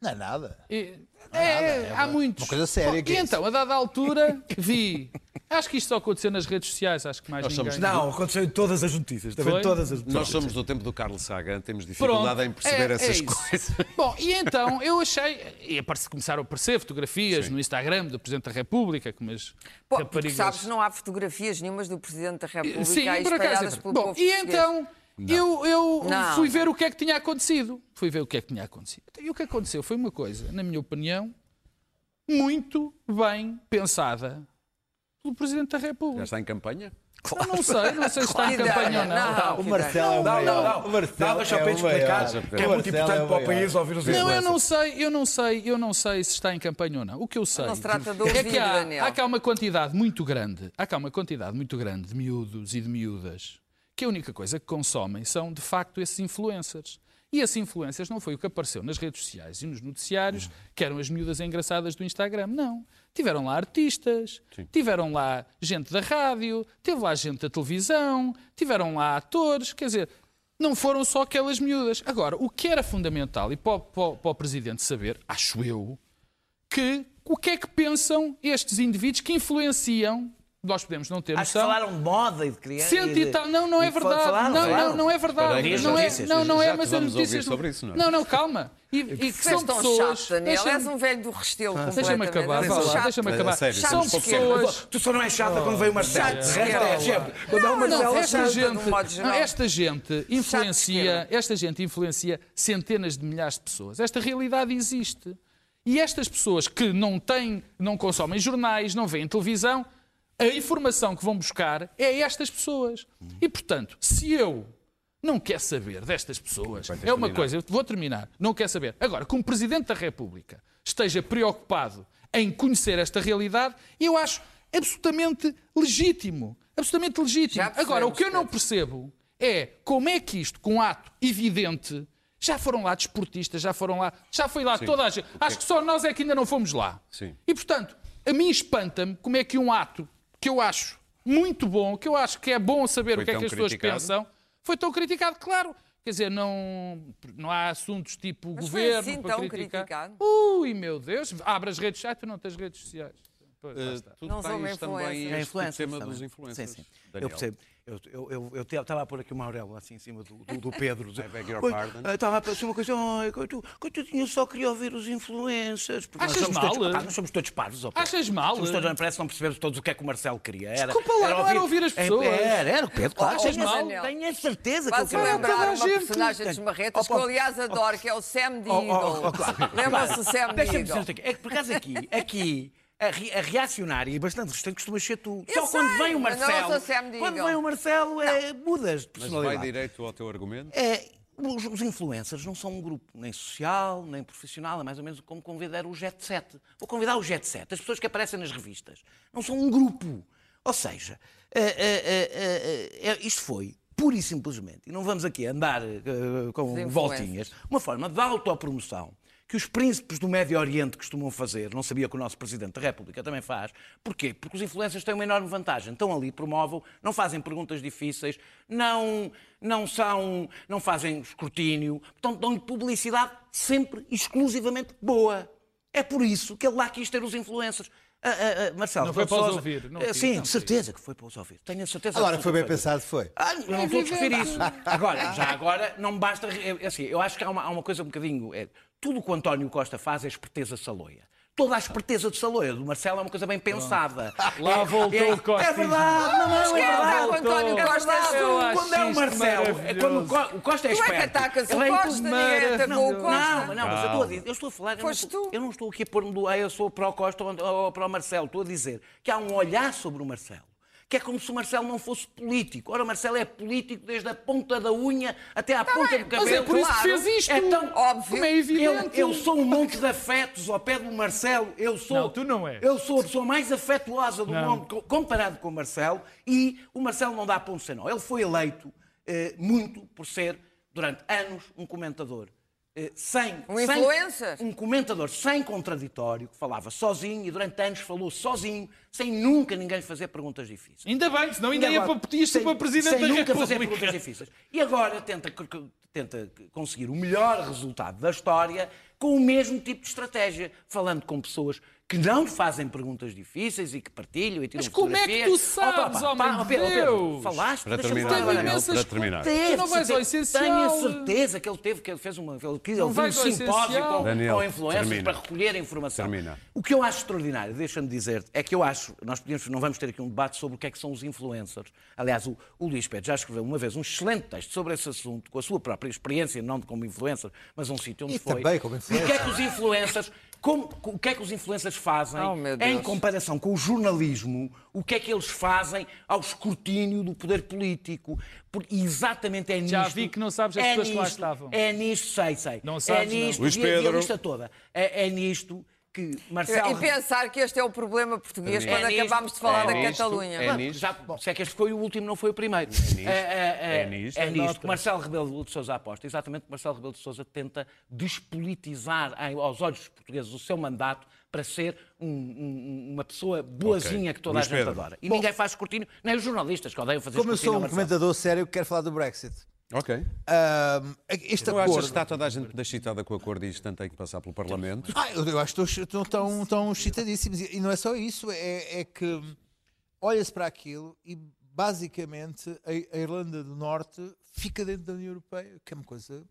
Não é nada. É, é, há muitos. uma coisa séria Bom, que e é então, a dada altura, vi. Acho que isto só aconteceu nas redes sociais, acho que mais Nós ninguém. somos- Não, aconteceu em todas as notícias. Também Foi? todas as notícias. Nós somos do tempo do Carlos Sagan, temos Pronto, dificuldade em perceber é- é essas coisas. (laughs) Bom, e então eu achei. E aparece- começaram a aparecer fotografias no Instagram do Presidente da República, com umas Pô, raparigas. sabes, não há fotografias nenhumas do Presidente da República Sim, aí por espalhadas é pelo Bom, povo e português. Eu, eu Não. fui ver o que é que tinha acontecido. Fui ver o que é que tinha acontecido. E o que aconteceu foi uma coisa, na minha opinião, muito bem pensada pelo Presidente da Já República. está em campanha? Eu não sei, não sei se está em (laughs) campanha ou não. não. O Marcelo é o Não, não, não. O Marcelo Não, deixa o é o maior. explicar, que é muito importante é para o país ouvir os Não, eu não sei, eu não sei, eu não sei se está em campanha ou não. O que eu sei Não se trata de é que há, há cá uma quantidade muito grande, há cá uma quantidade muito grande de miúdos e de miúdas que a única coisa que consomem são de facto esses influencers. E esses influencers não foi o que apareceu nas redes sociais e nos noticiários, que eram as miúdas engraçadas do Instagram. Não. Tiveram lá artistas, tiveram lá gente da rádio, teve lá gente da televisão, tiveram lá atores, quer dizer, não foram só aquelas miúdas. Agora, o que era fundamental, e para, para para o Presidente saber, acho eu, que o que é que pensam estes indivíduos que influenciam, nós podemos não ter Acho que noção, falaram de moda e de criança. Cento e tal. Não, não é verdade. falaram, não, não, não é verdade. Não é, não, não é, mas as notícias. sobre isso, não é? não, não, calma. E, e que são pessoas. chato, Daniel. Deixa-me- És um velho do restelo Deixa-me completamente. acabar, deixa-me acabar. São pessoas. Tu só não és chata quando veio o Marcelo. De resto é. Quando é o Não, é esta chata. gente, um esta influencia, esta gente influencia centenas de milhares de pessoas. Esta realidade existe. E estas pessoas que não têm, não consomem jornais, não veem televisão, a informação que vão buscar é estas pessoas. E portanto, se eu não quero saber destas pessoas, é que uma terminar. coisa, eu vou terminar, não quer saber. Agora, como Presidente da República esteja preocupado em conhecer esta realidade, eu acho absolutamente legítimo. Absolutamente legítimo. Agora, o que eu não percebo é como é que isto, com um ato evidente, já foram lá desportistas, já foram lá, já foi lá toda a gente. Acho que só nós é que ainda não fomos lá. Sim. E portanto, a mim espanta-me como é que um ato que eu acho muito bom, que eu acho que é bom saber Foi o que é que as pessoas criticado? pensam, foi tão criticado, claro. Quer dizer, não, não há assuntos tipo Mas foi governo assim para tão criticar. criticado? Ui, meu Deus, abre as redes sociais, tu não tens redes sociais. Pois, lá Eh, está. tu Não tens também influencer. É este influencer tema também. dos influencers. Sim, sim. Daniel. Eu percebo. Eu, eu, eu, eu estava a pôr aqui uma auréola assim em cima do, do, do Pedro. (laughs) I beg your pardon. eu Estava a pensar uma coisa, ai, coitadinho, coitadinho, eu só queria ouvir os influencers. Porque nós Achas somos mal? Todos, pá, nós somos todos parvos. Pedro. Achas mal? Somos todos, parece que não percebemos todos o que é que o Marcelo queria. Era, Desculpa lá, não era ouvir as É, pessoas. Era, era, Pedro, claro. Achas tenho, mal? a- tenho a certeza que eu queria. lembrar uma personagem dos Marretas que Oh, eu, oh, aliás, adoro, que é o Sam de Oh, oh, Eagle. oh, claro. Lembram-se do Sam de Deixa-me dizer Eagle? aqui. É que por acaso aqui, aqui a, re- a reacionária e bastante resistente costumas ser tu. Eu Só quando sei, vem o Marcelo. quando vem o Marcelo, é, mudas de Mas vai personalidade. direito ao teu argumento? É, os, os influencers não são um grupo nem social, nem profissional, é mais ou menos como convidar o Jet Set. Vou convidar o Jet Set, as pessoas que aparecem nas revistas. Não são um grupo. Ou seja, eh, eh, eh, eh, eh, isto foi pura e simplesmente, e não vamos aqui andar eh, com voltinhas, uma forma de autopromoção que os príncipes do Médio Oriente costumam fazer, não sabia que o nosso Presidente da República também faz. Porquê? Porque os influencers têm uma enorme vantagem. Estão ali, promovam, não fazem perguntas difíceis, não, não, são, não fazem escrutínio, portanto dão-lhe publicidade sempre exclusivamente boa. É por isso que ele lá quis ter os influencers. Ah, ah, ah, Marcelo, Não foi para os Sousa- ouvir, não Ah, Sim, não certeza que foi para os ouvir. Tenho a certeza Agora, foi bem pensado, foi. ah, eu não estou a discutir isso. Agora, já agora, não me basta. é Assim, eu acho que há uma, há uma coisa um bocadinho. É, tudo o que o António Costa faz é esperteza saloia. Toda a esperteza de Saloia do Marcelo é uma coisa bem pensada. Lá É- voltou é, o Costa. É verdade, não, não, é verdade. ataca o António É Costa Quando é o Marcelo, é quando o Co- o Costa é Tu é que esperto. atacas o é Costa, ninguém atacou o Costa. Não, mas não, mas eu estou a dizer, eu estou a falar, eu não, Foste estou, tu. eu não estou aqui a pôr-me do, ah, eu sou para o Costa ou, ou para o Marcelo, estou a dizer que há um olhar sobre o Marcelo. Que é como se o Marcelo não fosse político. Ora, o Marcelo é político desde a ponta da unha até à ponta bem, do mas cabelo. é por isso que Claro. fez isto. É tão Óbvio. Como é evidente. eu, eu sou um monte de afetos ao pé do Marcelo. Eu sou, Não, tu não és. Eu sou a pessoa mais afetuosa do Não. mundo co- comparado com o Marcelo e o Marcelo não dá ponto nó. Ele foi eleito eh, muito por ser, durante anos, um comentador. Eh, sem, Um sem- influencer. um comentador sem contraditório, que falava sozinho e durante anos falou sozinho, sem nunca ninguém fazer perguntas difíceis. Ainda bem, senão ainda ia para sem- para Presidente sem da nunca fazer República. perguntas difíceis. E agora tenta, tenta conseguir o melhor resultado da história com o mesmo tipo de estratégia, falando com pessoas que não fazem perguntas difíceis e que partilham e tiram Mas como é que tu sabes, homem pá, Deus? Falaste, Para terminar, falar imensas para terminar. Teve, Tu não vais ao essencial. Tenho a certeza que ele teve, que ele fez uma. Ele, quis, ele fez um simpósio com, Daniel, com influencers termina. para recolher a informação. Termina. O que eu acho extraordinário, deixa-me dizer, é que eu acho, nós podíamos, não vamos ter aqui um debate sobre o que é que são os influencers. Aliás, o, o Luís Pedro já escreveu uma vez um excelente texto sobre esse assunto, com a sua própria experiência, não como influencer, mas um sítio onde E foi. também como E o que é influencer. que os influencers. Como, o que é que os influencers fazem Oh, em comparação com o jornalismo? O que é que eles fazem ao escrutínio do poder político? Porque exatamente é nisto. Já vi que não sabes as é pessoas que lá nisto- estavam. É nisto, sei, sei. Não é sabes, não. nisto, Luís a- vi a Pedro. lista toda. É, é nisto que Marcelo. E pensar que este é o problema português Termina. quando É nisto, acabámos de falar é da nisto, Catalunha. é nisto. Já, se é que este foi o último, não foi o primeiro. É, é, É nisto. É nisto Nota. que Marcelo Rebelo de Sousa aposta. Exatamente que Marcelo Rebelo de Sousa tenta despolitizar aos olhos dos portugueses o seu mandato para ser um- um- uma pessoa boazinha Ok. que toda Luís a gente Pedro. adora. E ninguém faz escrutínio, nem os jornalistas que odeiam fazer Como eu sou um comentador sério, quero falar do Brexit. Ok. Ahm, este Tu achas que está toda a gente deschitada com o acordo e isto tanto tem que passar pelo Parlamento? Ah, eu, eu acho que estão, estão, estão excitadíssimos. E e não é só isso, é, é que olha-se para aquilo e basicamente a, a Irlanda do Norte fica dentro da União Europeia, que é uma coisa.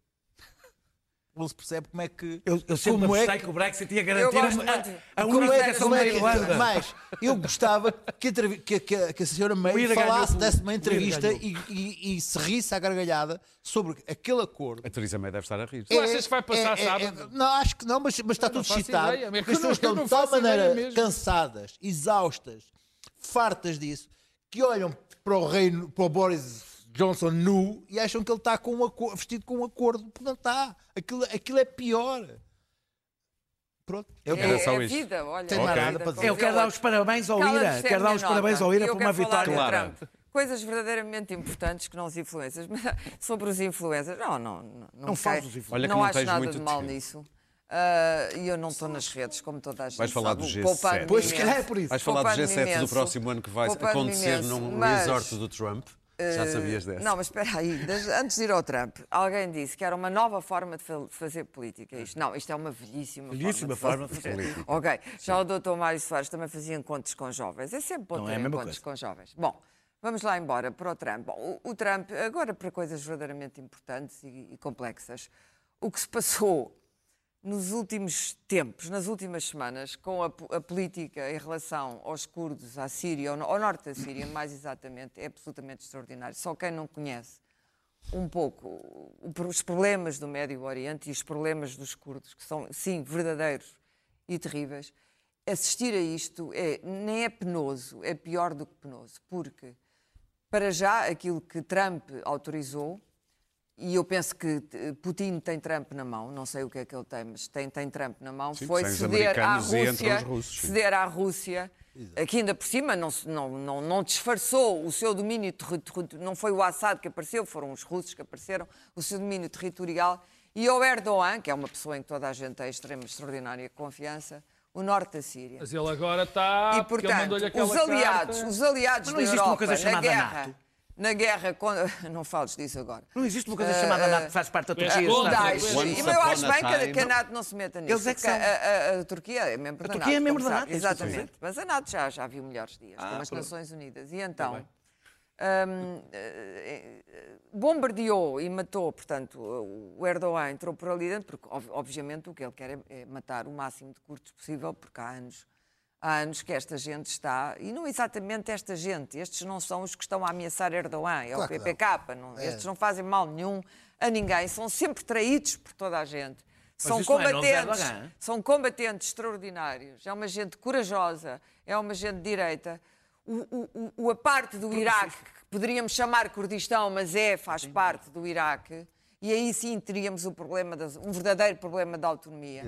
Não se percebe como é que. Eu, eu sempre como é que- que o Brexit ia garantir a, a, a Como é que- unificação da é que, Irlanda. mas eu gostava que a, que, que, que a senhora May ganhou falasse, desse uma entrevista e, e, e se risse à gargalhada sobre aquele acordo. A Teresa May deve estar a rir. Tu achas que vai passar É, é, é, sábado? não, acho que não, mas, mas está tudo ideia, Porque as pessoas estão de tal maneira cansadas, exaustas, fartas disso, que olham para o reino, para o Boris Johnson nu e acham que ele está com um vestido com um acordo. Porque não está. Aquilo, aquilo é pior. Pronto. Eu É, Era só é isso. vida, olha. Tem vida, nada para dizer. Eu quero dar os parabéns ao Ira. Quero dar os parabéns ao Ira por uma quero vitória. Trump. Coisas verdadeiramente importantes que não os influencers. Mas (laughs) sobre os influencers, não, não, não, Não fales dos influencers. Olha que não não acho nada de mal tempo. nisso. Ah, E eu não estou nas redes, como toda a gente Vais falar sabe. do G7. Poupando-me Pois, se imenso. calhar é por isso. Vais falar do Poupando-me G7 do próximo ano que vai acontecer imenso. num Mas- resort do Trump. Já sabias dessa? Não, mas espera aí, antes de ir ao Trump, alguém disse que era uma nova forma de fa- fazer política. Isto, não, isto é uma velhíssima, Velhíssima forma forma de de fazer fazer política. Ok, já o doutor Mário Soares também fazia encontros com jovens. É sempre bom Não ter é encontros coisa. com jovens. Bom, vamos lá embora para o Trump. Bom, o, o Trump, agora para coisas verdadeiramente importantes e, e complexas, o que se passou nos últimos tempos, nas últimas semanas, com a, a política em relação aos curdos, à Síria, ao, ao norte da Síria, (coughs) mais exatamente, é absolutamente extraordinário. Só quem não conhece um pouco os problemas do Médio Oriente e os problemas dos curdos, que são, sim, verdadeiros e terríveis, assistir a isto é, nem é penoso, é pior do que penoso, porque, para já, aquilo que Trump autorizou, e eu penso que eh, Putin tem Trump na mão, não sei o que é que ele tem, mas tem, tem Trump na mão, Sim, foi os ceder à Rússia, os russos, ceder à Rússia, que ainda por cima não, não, não, não disfarçou o seu domínio territorial, não foi o Assad que apareceu, foram os russos que apareceram, o seu domínio territorial, e ao Erdogan, que é uma pessoa em que toda a gente tem extrema, extraordinária confiança, o norte da Síria. Mas ele agora está. E, portanto, os aliados, carta. os aliados Mas não da existe uma Europa coisa na chamada guerra, NATO? Na guerra contra... (laughs) Não fales disso agora. Não existe uma coisa chamada NATO que faz parte da Turquia. é, sabe? Daesh. E eu acho a bem que, a- que a NATO não se meta nisso. Eles é que são. a, a- a Turquia é membro da NATO. Turquia é membro da. NATO, a Exatamente. Mas a NATO já, já viu melhores dias, Ah, como as. Nações Unidas. E então, hum, eh, bombardeou e matou, portanto, o Erdogan entrou por ali dentro, porque ob- obviamente o que ele quer é, é matar o máximo de curtos possível, porque há anos, há anos que esta gente está, e não exatamente esta gente, estes não são os que estão a ameaçar Erdogan, é Claro o que não. PPK, não, estes não fazem mal nenhum a ninguém, são sempre traídos por toda a gente. São isso não é combatentes, hein? são combatentes extraordinários, é uma gente corajosa, é uma gente de direita. O, o, o- a parte do Iraque, que poderíamos chamar Kurdistão, mas é, faz parte do Iraque, e aí sim teríamos o problema das- um verdadeiro problema da autonomia,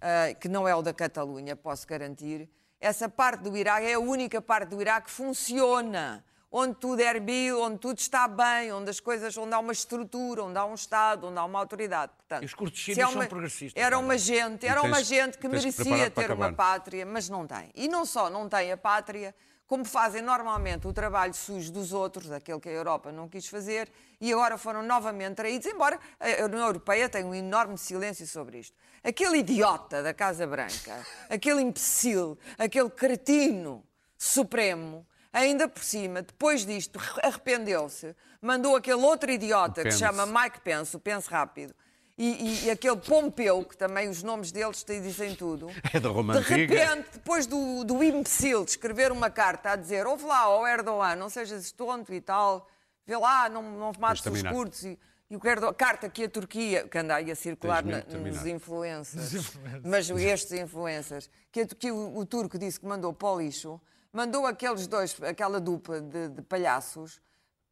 ah, que não é o da Catalunha, posso garantir. Essa parte do Iraque é a única parte do Iraque que funciona, onde tudo é erbil, onde tudo está bem, onde as coisas, onde há uma estrutura, onde há um Estado, onde há uma autoridade. Portanto, E os curtos se é sírios são uma- progressistas, Era é? uma gente, era uma tens- gente que merecia ter uma pátria, mas não tem. E não só não tem a pátria, como fazem normalmente o trabalho sujo dos outros, aquele que a Europa não quis fazer, e agora foram novamente traídos, embora a União Europeia tenha um enorme silêncio sobre isto. Aquele idiota da Casa Branca, aquele imbecil, aquele cretino supremo, ainda por cima, depois disto, arrependeu-se, mandou aquele outro idiota que se chama Mike Pence, o Pence rápido, e, e- aquele Pompeu, que também os nomes deles te dizem tudo. (laughs) É da Roma De repente, depois do, do imbecil de escrever uma carta a dizer ouve lá, ó Erdogan, não sejas tonto e tal, vê lá, não, não mates os curtos. E, e o que Erdogan, carta que a Turquia, que anda aí a circular na- nos influencers, mas estes influencers, que, a- que o, o turco disse que mandou para o lixo, mandou aqueles dois, aquela dupla de, de palhaços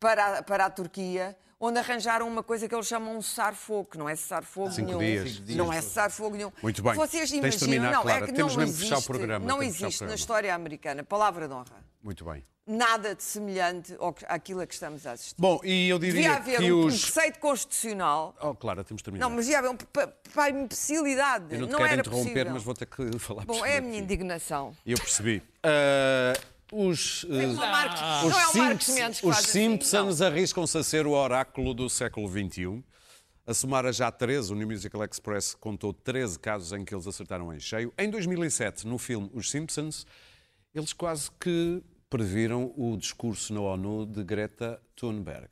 para, a- para a Turquia, onde arranjaram uma coisa que eles chamam um cessar-fogo, que não é cessar-fogo nenhum. dias. Não é cessar-fogo nenhum. Muito bem. Vocês Tens de imaginam, terminar, não, Clara. é que Temos não mesmo de fechar o existe, programa, não temos de existe na programa. história americana, palavra de honra, Muito bem. nada de semelhante ao àquilo a que estamos a assistir. Bom, e eu Devia diria haver que um, um os... preceito constitucional Oh, Clara, temos de terminar. não, mas já é para, para a imbecilidade. Eu não te não quero era interromper, possível. mas vou ter que (laughs) falar Bom, é a de minha indignação. Eu percebi. (laughs) Ah, os, ah, Marcos- os, é os assim, Simpsons arriscam-se a ser o oráculo do século XXI. A somar a já 13, o New Musical Express contou 13 casos em que eles acertaram em cheio. Em 2007, no filme Os Simpsons, eles quase que previram o discurso na ONU de Greta Thunberg.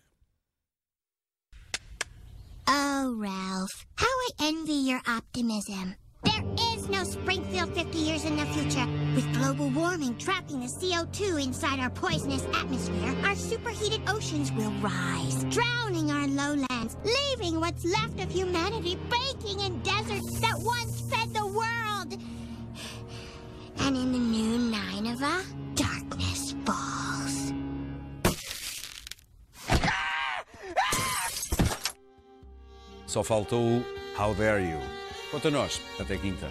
Oh, Ralph, how I envy your optimism. There is no Springfield 50 years in the future. With global warming trapping the CO2 inside our poisonous atmosphere, our superheated oceans will rise, drowning our lowlands, leaving what's left of humanity baking in deserts that once fed the world. And in the new Nineveh, darkness falls. Só faltou How Dare You. Quanto a nós, até quinta.